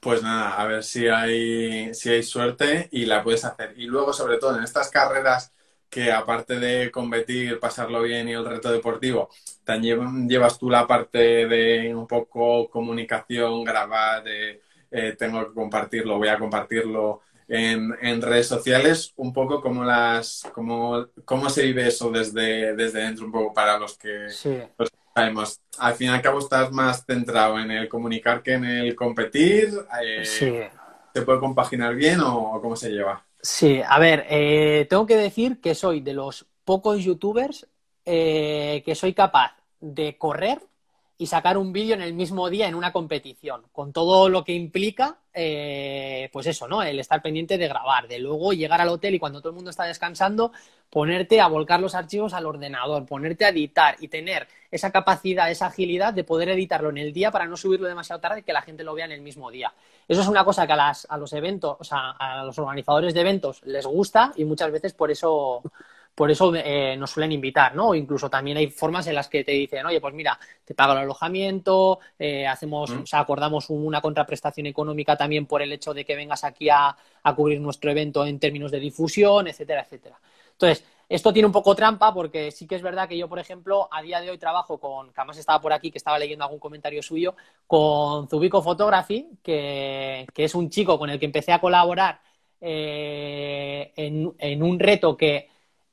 Pues nada, a ver si hay, si hay suerte y la puedes hacer. Y luego, sobre todo, en estas carreras que aparte de competir, pasarlo bien y el reto deportivo, también llevas tú la parte de un poco comunicación, grabar, de, eh, tengo que compartirlo, voy a compartirlo en, en, redes sociales, un poco como las, como, cómo se vive eso desde, desde dentro, un poco para los que, sí sabemos, al fin y al cabo estás más centrado en el comunicar que en el competir. Eh, ¿Se puede compaginar bien o cómo se lleva? Sí, a ver, eh, tengo que decir que soy de los pocos youtubers eh, que soy capaz de correr y sacar un vídeo en el mismo día en una competición, con todo lo que implica, eh, pues eso, ¿no? El estar pendiente de grabar, de luego llegar al hotel y cuando todo el mundo está descansando, ponerte a volcar los archivos al ordenador, ponerte a editar y tener esa capacidad, esa agilidad de poder editarlo en el día para no subirlo demasiado tarde y que la gente lo vea en el mismo día. Eso es una cosa que a, las, a los eventos, o sea, a los organizadores de eventos les gusta y muchas veces por eso por eso eh, nos suelen invitar, ¿no? Incluso también hay formas en las que te dicen, oye, pues mira, te pago el alojamiento, eh, hacemos, o sea, acordamos una contraprestación económica también por el hecho de que vengas aquí a, cubrir nuestro evento en términos de difusión, etcétera, etcétera. Entonces, esto tiene un poco trampa porque sí que es verdad que yo, por ejemplo, a día de hoy trabajo con, que además estaba por aquí, que estaba leyendo algún comentario suyo, con Zubico Photography, que, que es un chico con el que empecé a colaborar eh, en, un reto que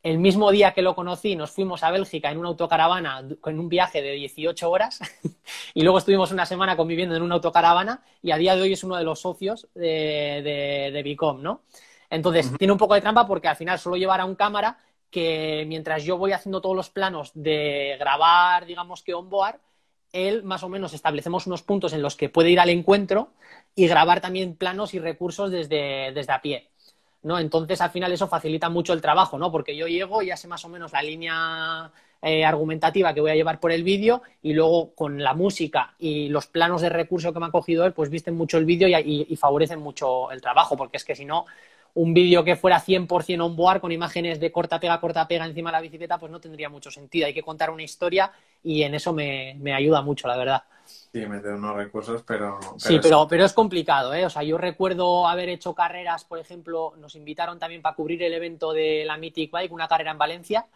el mismo día que lo conocí nos fuimos a Bélgica en una autocaravana con un viaje de 18 horas [LAUGHS] y luego estuvimos una semana conviviendo en una autocaravana y a día de hoy es uno de los socios de, de, Bicom, ¿no? Entonces, tiene un poco de trampa porque al final solo llevará un cámara que mientras yo voy haciendo todos los planos de grabar, digamos que onboard, él más o menos establecemos unos puntos en los que puede ir al encuentro y grabar también planos y recursos desde, desde a pie. ¿No? Entonces, al final eso facilita mucho el trabajo, ¿no? Porque yo llego y ya sé más o menos la línea eh, argumentativa que voy a llevar por el vídeo y luego con la música y los planos de recurso que me ha cogido él, pues visten mucho el vídeo y, favorecen mucho el trabajo, porque es que si no, un vídeo que fuera 100% on-board con imágenes de corta pega, corta pega encima de la bicicleta, pues no tendría mucho sentido. Hay que contar una historia y en eso me, ayuda mucho, la verdad. Sí, meter unos recursos, pero... sí, pero, pero es complicado, ¿eh? O sea, yo recuerdo haber hecho carreras, por ejemplo, nos invitaron también para cubrir el evento de la Mythic Bike, una carrera en Valencia,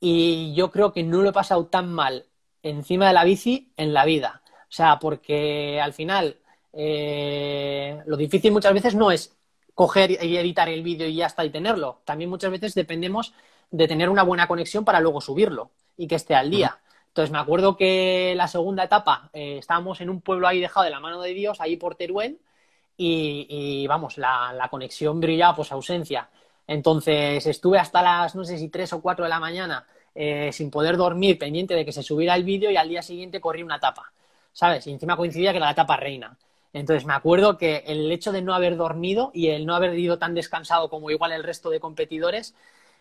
y yo creo que no lo he pasado tan mal encima de la bici en la vida. O sea, porque al final eh, lo difícil muchas veces no es coger y editar el vídeo y ya está y tenerlo. También muchas veces dependemos de tener una buena conexión para luego subirlo y que esté al día. Entonces me acuerdo que la segunda etapa eh, estábamos en un pueblo ahí dejado de la mano de Dios, ahí por Teruel, y, vamos, la, conexión brillaba pues ausencia. Entonces estuve hasta las, no sé si tres o cuatro de la mañana eh, sin poder dormir, pendiente de que se subiera el vídeo y al día siguiente corrí una etapa, ¿sabes? Y encima coincidía que la etapa reina. Entonces me acuerdo que el hecho de no haber dormido y el no haber ido tan descansado como igual el resto de competidores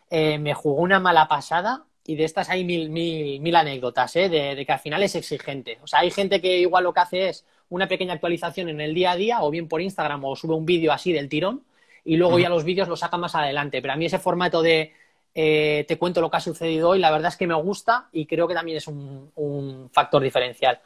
eh, me jugó una mala pasada y de estas hay mil, mil, mil anécdotas, ¿eh? de, que al final es exigente. O sea, hay gente que igual lo que hace es una pequeña actualización en el día a día o bien por Instagram o sube un vídeo así del tirón y luego ya los vídeos los saca más adelante. Pero a mí ese formato de eh, te cuento lo que ha sucedido hoy, la verdad es que me gusta y creo que también es un factor diferencial.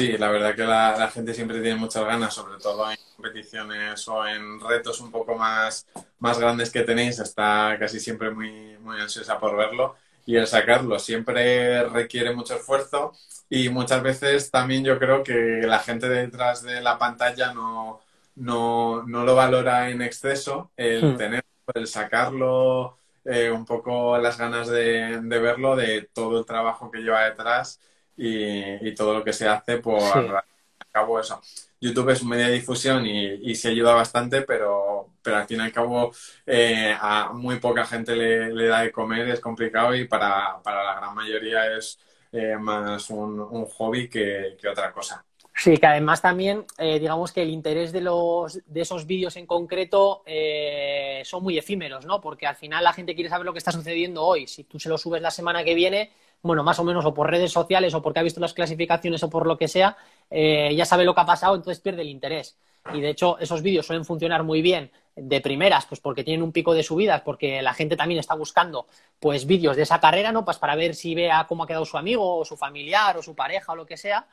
Sí, la verdad que la, gente siempre tiene muchas ganas, sobre todo en competiciones o en retos un poco más, más grandes que tenéis, está casi siempre muy, muy ansiosa por verlo y el sacarlo siempre requiere mucho esfuerzo y muchas veces también yo creo que la gente detrás de la pantalla no, no, no lo valora en exceso, el hmm. tener, el sacarlo, eh, un poco las ganas de, de verlo, de todo el trabajo que lleva detrás y, todo lo que se hace por cabo eso. YouTube es un medio de difusión y, se ayuda bastante, pero, pero al fin y al cabo eh, a muy poca gente le, da de comer, es complicado y para, la gran mayoría es eh, más un, hobby que, otra cosa. Sí, que además también, eh, digamos que el interés de, los, de esos vídeos en concreto son muy efímeros, ¿no? Porque al final la gente quiere saber lo que está sucediendo hoy. Si tú se lo subes la semana que viene, bueno, más o menos o por redes sociales o porque ha visto las clasificaciones o por lo que sea, eh, ya sabe lo que ha pasado, entonces pierde el interés. Y de hecho, esos vídeos suelen funcionar muy bien de primeras, pues porque tienen un pico de subidas, porque la gente también está buscando pues vídeos de esa carrera, ¿no? Pues para ver si vea cómo ha quedado su amigo o su familiar o su pareja o lo que sea.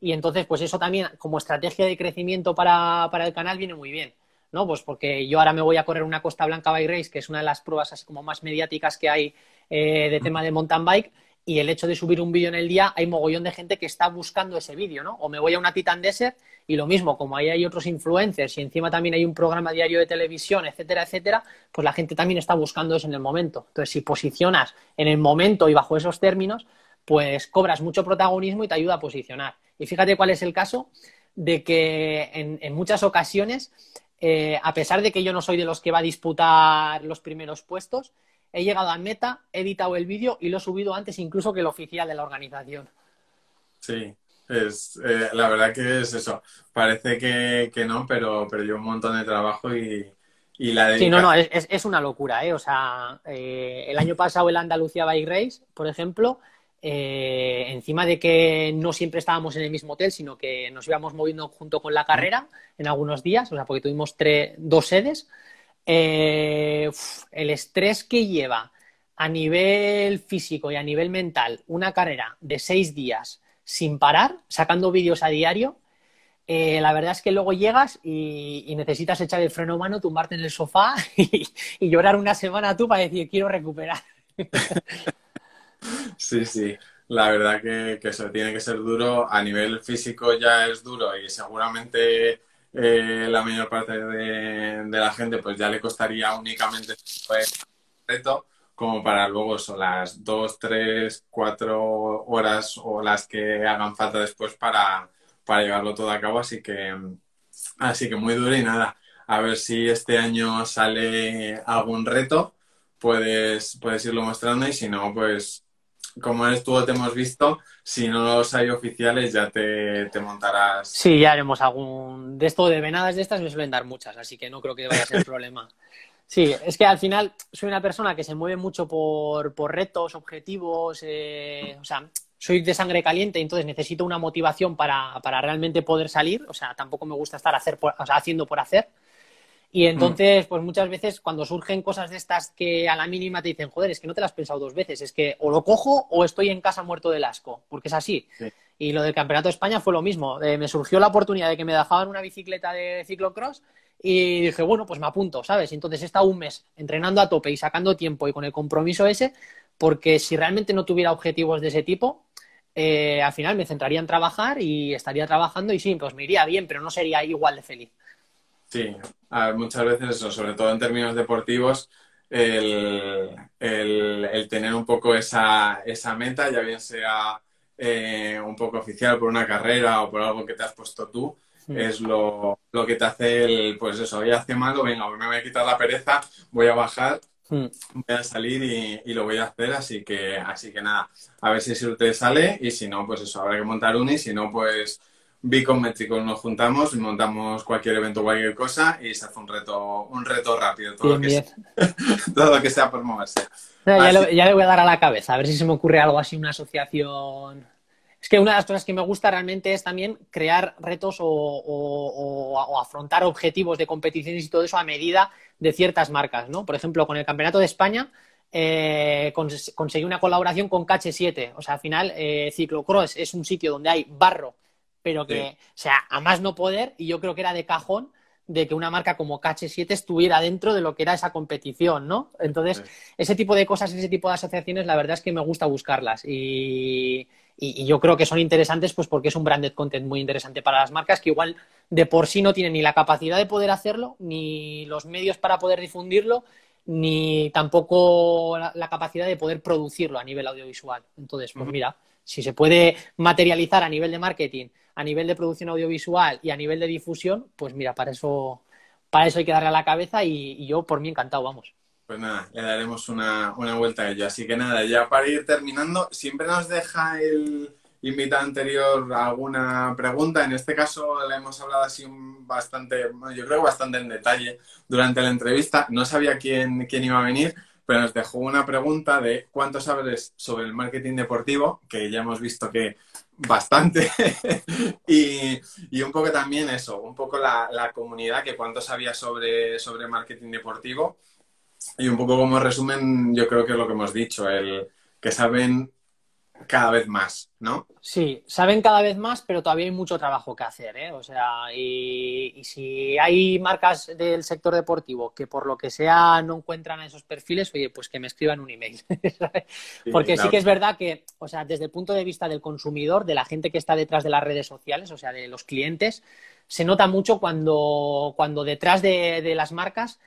Y entonces, pues eso también como estrategia de crecimiento para, el canal viene muy bien. ¿no? Pues porque yo ahora me voy a correr una Costa Blanca Bike Race, que es una de las pruebas así como más mediáticas que hay eh, de tema de mountain bike, y el hecho de subir un vídeo en el día, hay mogollón de gente que está buscando ese vídeo, ¿no? O me voy a una Titan Desert y lo mismo, como ahí hay otros influencers y encima también hay un programa diario de televisión, etcétera, etcétera, pues la gente también está buscando eso en el momento. Entonces, si posicionas en el momento y bajo esos términos, pues cobras mucho protagonismo y te ayuda a posicionar. Y fíjate cuál es el caso de que en, muchas ocasiones, eh, a pesar de que yo no soy de los que va a disputar los primeros puestos, he llegado a meta, he editado el vídeo y lo he subido antes incluso que el oficial de la organización. Sí, es, eh, la verdad que es eso. Parece que, no, pero, pero llevo un montón de trabajo y, la dedicación... Sí, no, no, es, una locura, ¿eh? O sea, eh, el año pasado el Andalucía Bike Race, por ejemplo, eh, encima de que no siempre estábamos en el mismo hotel, sino que nos íbamos moviendo junto con la carrera en algunos días, o sea, porque tuvimos tres, dos sedes, eh, el estrés que lleva a nivel físico y a nivel mental una carrera de seis días sin parar, sacando vídeos a diario, eh, la verdad es que luego llegas y, necesitas echar el freno mano, tumbarte en el sofá [LAUGHS] y, llorar una semana tú para decir quiero recuperar. [LAUGHS] Sí, sí. La verdad que eso tiene que ser duro. A nivel físico ya es duro y seguramente eh, la mayor parte de, la gente pues ya le costaría únicamente pues, reto como para luego son las dos, tres, cuatro horas o las que hagan falta después para, para llevarlo todo a cabo. Así que, así que muy duro y nada. A ver si este año sale algún reto, puedes, puedes irlo mostrando y si no, pues como eres tú te hemos visto, si no los hay oficiales ya te, te, montarás. Sí, ya haremos algún. De esto de venadas de estas me suelen dar muchas, así que no creo que vaya a ser [LAUGHS] problema. Sí, es que al final soy una persona que se mueve mucho por, por retos, objetivos, eh, o sea, soy de sangre caliente, entonces necesito una motivación para, para realmente poder salir, o sea, tampoco me gusta estar hacer o sea, haciendo por hacer. Y entonces, pues muchas veces cuando surgen cosas de estas que a la mínima te dicen, joder, es que no te las has pensado dos veces, es que o lo cojo o estoy en casa muerto del asco, porque es así. Y lo del Campeonato de España fue lo mismo. Eh, me surgió la oportunidad de que me dejaban una bicicleta de ciclocross y dije, bueno, pues me apunto, ¿sabes? Entonces he estado un mes entrenando a tope y sacando tiempo y con el compromiso ese, porque si realmente no tuviera objetivos de ese tipo, eh, al final me centraría en trabajar y estaría trabajando y sí, pues me iría bien, pero no sería igual de feliz. Sí, muchas veces eso, sobre todo en términos deportivos, el, tener un poco esa, esa, meta, ya bien sea eh, un poco oficial por una carrera o por algo que te has puesto tú, mm. es lo, que te hace el, pues eso, hoy hace malo, venga, me voy a quitar la pereza, voy a bajar, mm. voy a salir y, lo voy a hacer, así que, así que nada, a ver si te sale y si no, pues eso, habrá que montar un y si no, pues bicométricos nos juntamos, montamos cualquier evento, cualquier cosa y se hace un reto, un reto rápido, todo, lo, que Sea, [LAUGHS] todo lo que sea por moverse. ya, le, voy a dar a la cabeza, a ver si se me ocurre algo así, una asociación. Es que una de las cosas que me gusta realmente es también crear retos o, afrontar objetivos de competiciones y todo eso a medida de ciertas marcas, ¿no? Por ejemplo, con el Campeonato de España eh, conseguí una colaboración con KH7. O sea, al final, eh, Ciclocross es un sitio donde hay barro pero que, o sea, a más no poder, y yo creo que era de cajón de que una marca como KH7 estuviera dentro de lo que era esa competición, ¿no? Entonces, ese tipo de cosas, ese tipo de asociaciones, la verdad es que me gusta buscarlas y, yo creo que son interesantes pues porque es un branded content muy interesante para las marcas que igual de por sí no tienen ni la capacidad de poder hacerlo, ni los medios para poder difundirlo, ni tampoco la, la capacidad de poder producirlo a nivel audiovisual. Entonces, pues mira, si se puede materializar a nivel de marketing a nivel de producción audiovisual y a nivel de difusión, pues mira, para eso, para eso hay que darle a la cabeza y, yo por mí encantado, vamos. Pues nada, le daremos una, vuelta a ello. Así que nada, ya para ir terminando, siempre nos deja el invitado anterior alguna pregunta. En este caso le hemos hablado así bastante, yo creo bastante en detalle durante la entrevista. No sabía quién, quién iba a venir, pero nos dejó una pregunta de cuánto sabes sobre el marketing deportivo, que ya hemos visto que bastante. [LAUGHS] y, un poco también eso, un poco la, comunidad, que cuánto sabía sobre, sobre marketing deportivo. Y un poco como resumen, yo creo que es lo que hemos dicho, el que saben cada vez más, ¿no? Sí, saben cada vez más, pero todavía hay mucho trabajo que hacer, ¿eh? O sea, y, si hay marcas del sector deportivo que por lo que sea no encuentran a esos perfiles, oye, pues que me escriban un email. [LAUGHS] Porque sí que es verdad que, o sea, desde el punto de vista del consumidor, de la gente que está detrás de las redes sociales, o sea, de los clientes, se nota mucho cuando, cuando detrás de las marcas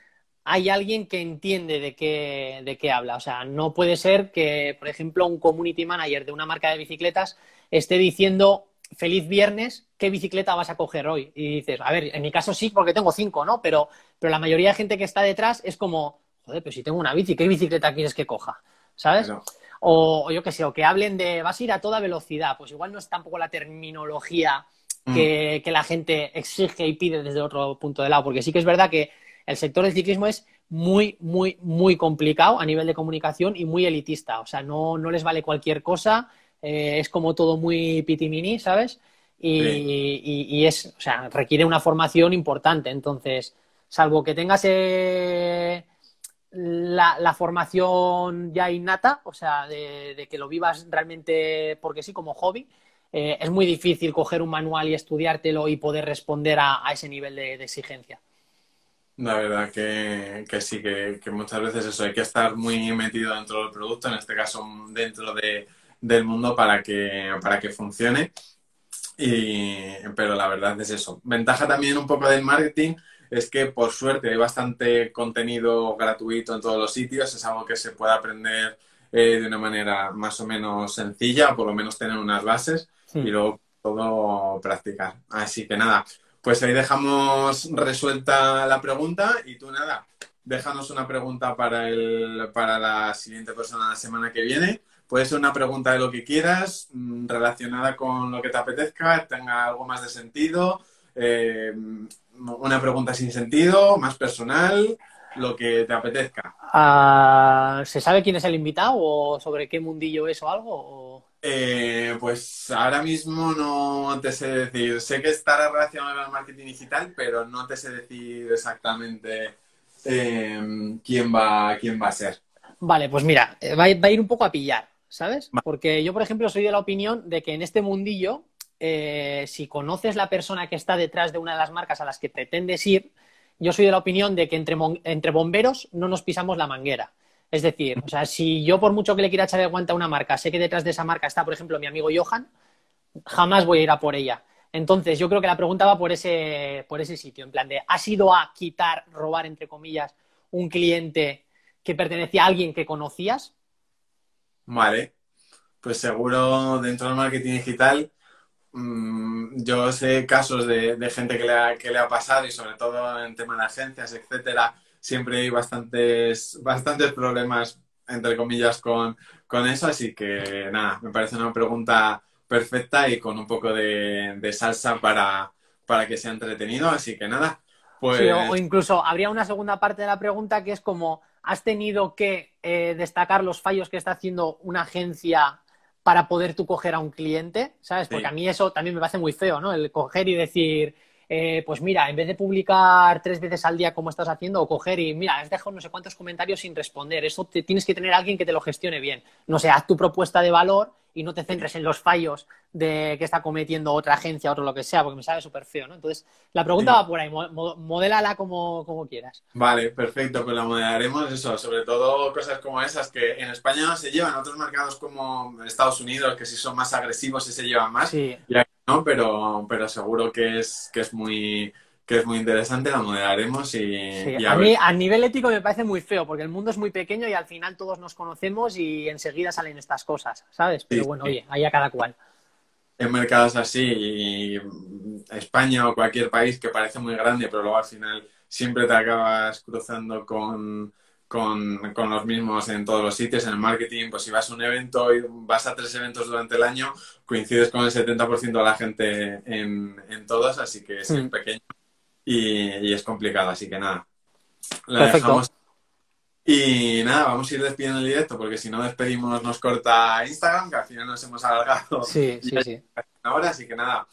hay alguien que entiende de qué, de qué habla. O sea, no puede ser que, por ejemplo, un community manager de una marca de bicicletas esté diciendo feliz viernes, ¿qué bicicleta vas a coger hoy? Y dices, a ver, en mi caso sí, porque tengo cinco, ¿no? Pero, pero la mayoría de gente que está detrás es como, joder, pero si tengo una bici, ¿qué bicicleta quieres que coja? ¿Sabes? O, yo qué sé, o que hablen de vas a ir a toda velocidad, pues igual no es tampoco la terminología mm. que, que la gente exige y pide desde otro punto de lado, porque sí que es verdad que el sector del ciclismo es muy, muy, muy complicado a nivel de comunicación y muy elitista. O sea, no, no les vale cualquier cosa, eh, es como todo muy pitimini, ¿sabes? Y, es, o sea, requiere una formación importante. Entonces, salvo que tengas eh, la, formación ya innata, o sea, de, que lo vivas realmente porque sí, como hobby, eh, es muy difícil coger un manual y estudiártelo y poder responder a, ese nivel de exigencia. La verdad que, sí, que, muchas veces eso, hay que estar muy metido dentro del producto, en este caso dentro de, del mundo para que, para que funcione. Y, pero la verdad es eso. Ventaja también un poco del marketing es que por suerte hay bastante contenido gratuito en todos los sitios, es algo que se puede aprender eh, de una manera más o menos sencilla, o por lo menos tener unas bases y luego todo practicar. Así que nada, pues ahí dejamos resuelta la pregunta y tú nada, déjanos una pregunta para, el, para la siguiente persona la semana que viene. Puede ser una pregunta de lo que quieras, mm, relacionada con lo que te apetezca, tenga algo más de sentido, eh, una pregunta sin sentido, más personal, lo que te apetezca. Ah, ¿Se sabe quién es el invitado o sobre qué mundillo es o algo? Eh, pues ahora mismo no te sé decir. Sé que estará relacionado con el marketing digital, pero no te sé decir exactamente eh, quién, va, quién va a ser. Vale, pues mira, va, a ir un poco a pillar, ¿sabes? Porque yo, por ejemplo, soy de la opinión de que en este mundillo eh, si conoces la persona que está detrás de una de las marcas a las que pretendes ir, yo soy de la opinión de que entre, entre bomberos no nos pisamos la manguera. Es decir, o sea, si yo por mucho que le quiera echar de guante a una marca, sé que detrás de esa marca está, por ejemplo, mi amigo Johan, jamás voy a ir a por ella. Entonces, yo creo que la pregunta va por ese, por ese sitio, en plan de, ¿has ido a quitar, robar, entre comillas, un cliente que pertenecía a alguien que conocías? Vale, pues seguro dentro del marketing digital Mm, yo sé casos de, gente que le, ha, que le, ha, pasado y sobre todo en tema de agencias, etcétera, siempre hay bastantes, bastantes problemas, entre comillas, con, con eso. Así que nada, me parece una pregunta perfecta y con un poco de, salsa para, para, que sea entretenido. Así que nada, pues... o incluso habría una segunda parte de la pregunta que es como, ¿has tenido que eh, destacar los fallos que está haciendo una agencia para poder tú coger a un cliente, ¿sabes? Porque a mí eso también me parece muy feo, ¿no? El coger y decir, eh, pues mira, en vez de publicar tres veces al día como estás haciendo, o coger y mira, has dejado no sé cuántos comentarios sin responder. Eso te, tienes que tener a alguien que te lo gestione bien. No sé, haz tu propuesta de valor y no te centres en los fallos de que está cometiendo otra agencia, otro lo que sea, porque me sabe súper feo, ¿no? Entonces, la pregunta va por ahí, modélala como, como quieras. Vale, perfecto, pues la modelaremos eso, sobre todo cosas como esas que en España no se llevan, otros mercados como Estados Unidos, que si son más agresivos y se llevan más, sí. No, pero, pero seguro que es, que es muy que es muy interesante, la modelaremos y, a, mí a nivel ético me parece muy feo, porque el mundo es muy pequeño y al final todos nos conocemos y enseguida salen estas cosas, ¿sabes? Pero bueno, oye, ahí a cada cual. En mercados así, y España o cualquier país que parece muy grande, pero luego al final siempre te acabas cruzando con, con, con, los mismos en todos los sitios, en el marketing, pues si vas a un evento y vas a tres eventos durante el año, coincides con el 70% de la gente en, en todos, así que es mm. pequeño y, es complicado, así que nada. La dejamos. Y nada, vamos a ir despidiendo el directo porque si no despedimos nos corta Instagram, que al final nos hemos alargado. Sí, sí, [LAUGHS] sí. Ahora, así que nada.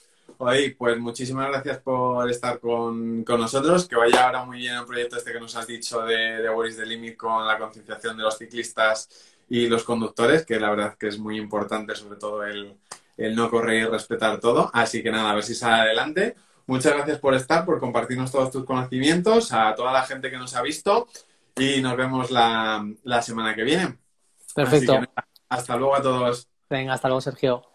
Hoy, pues muchísimas gracias por estar con, con, nosotros. Que vaya ahora muy bien el proyecto este que nos has dicho de, de Boris de Limit con la concienciación de los ciclistas y los conductores, que la verdad que es muy importante, sobre todo el, el no correr y respetar todo. Así que nada, a ver si sale adelante. Muchas gracias por estar, por compartirnos todos tus conocimientos, a toda la gente que nos ha visto y nos vemos la, semana que viene. Perfecto. hasta luego a todos. Venga, hasta luego, Sergio.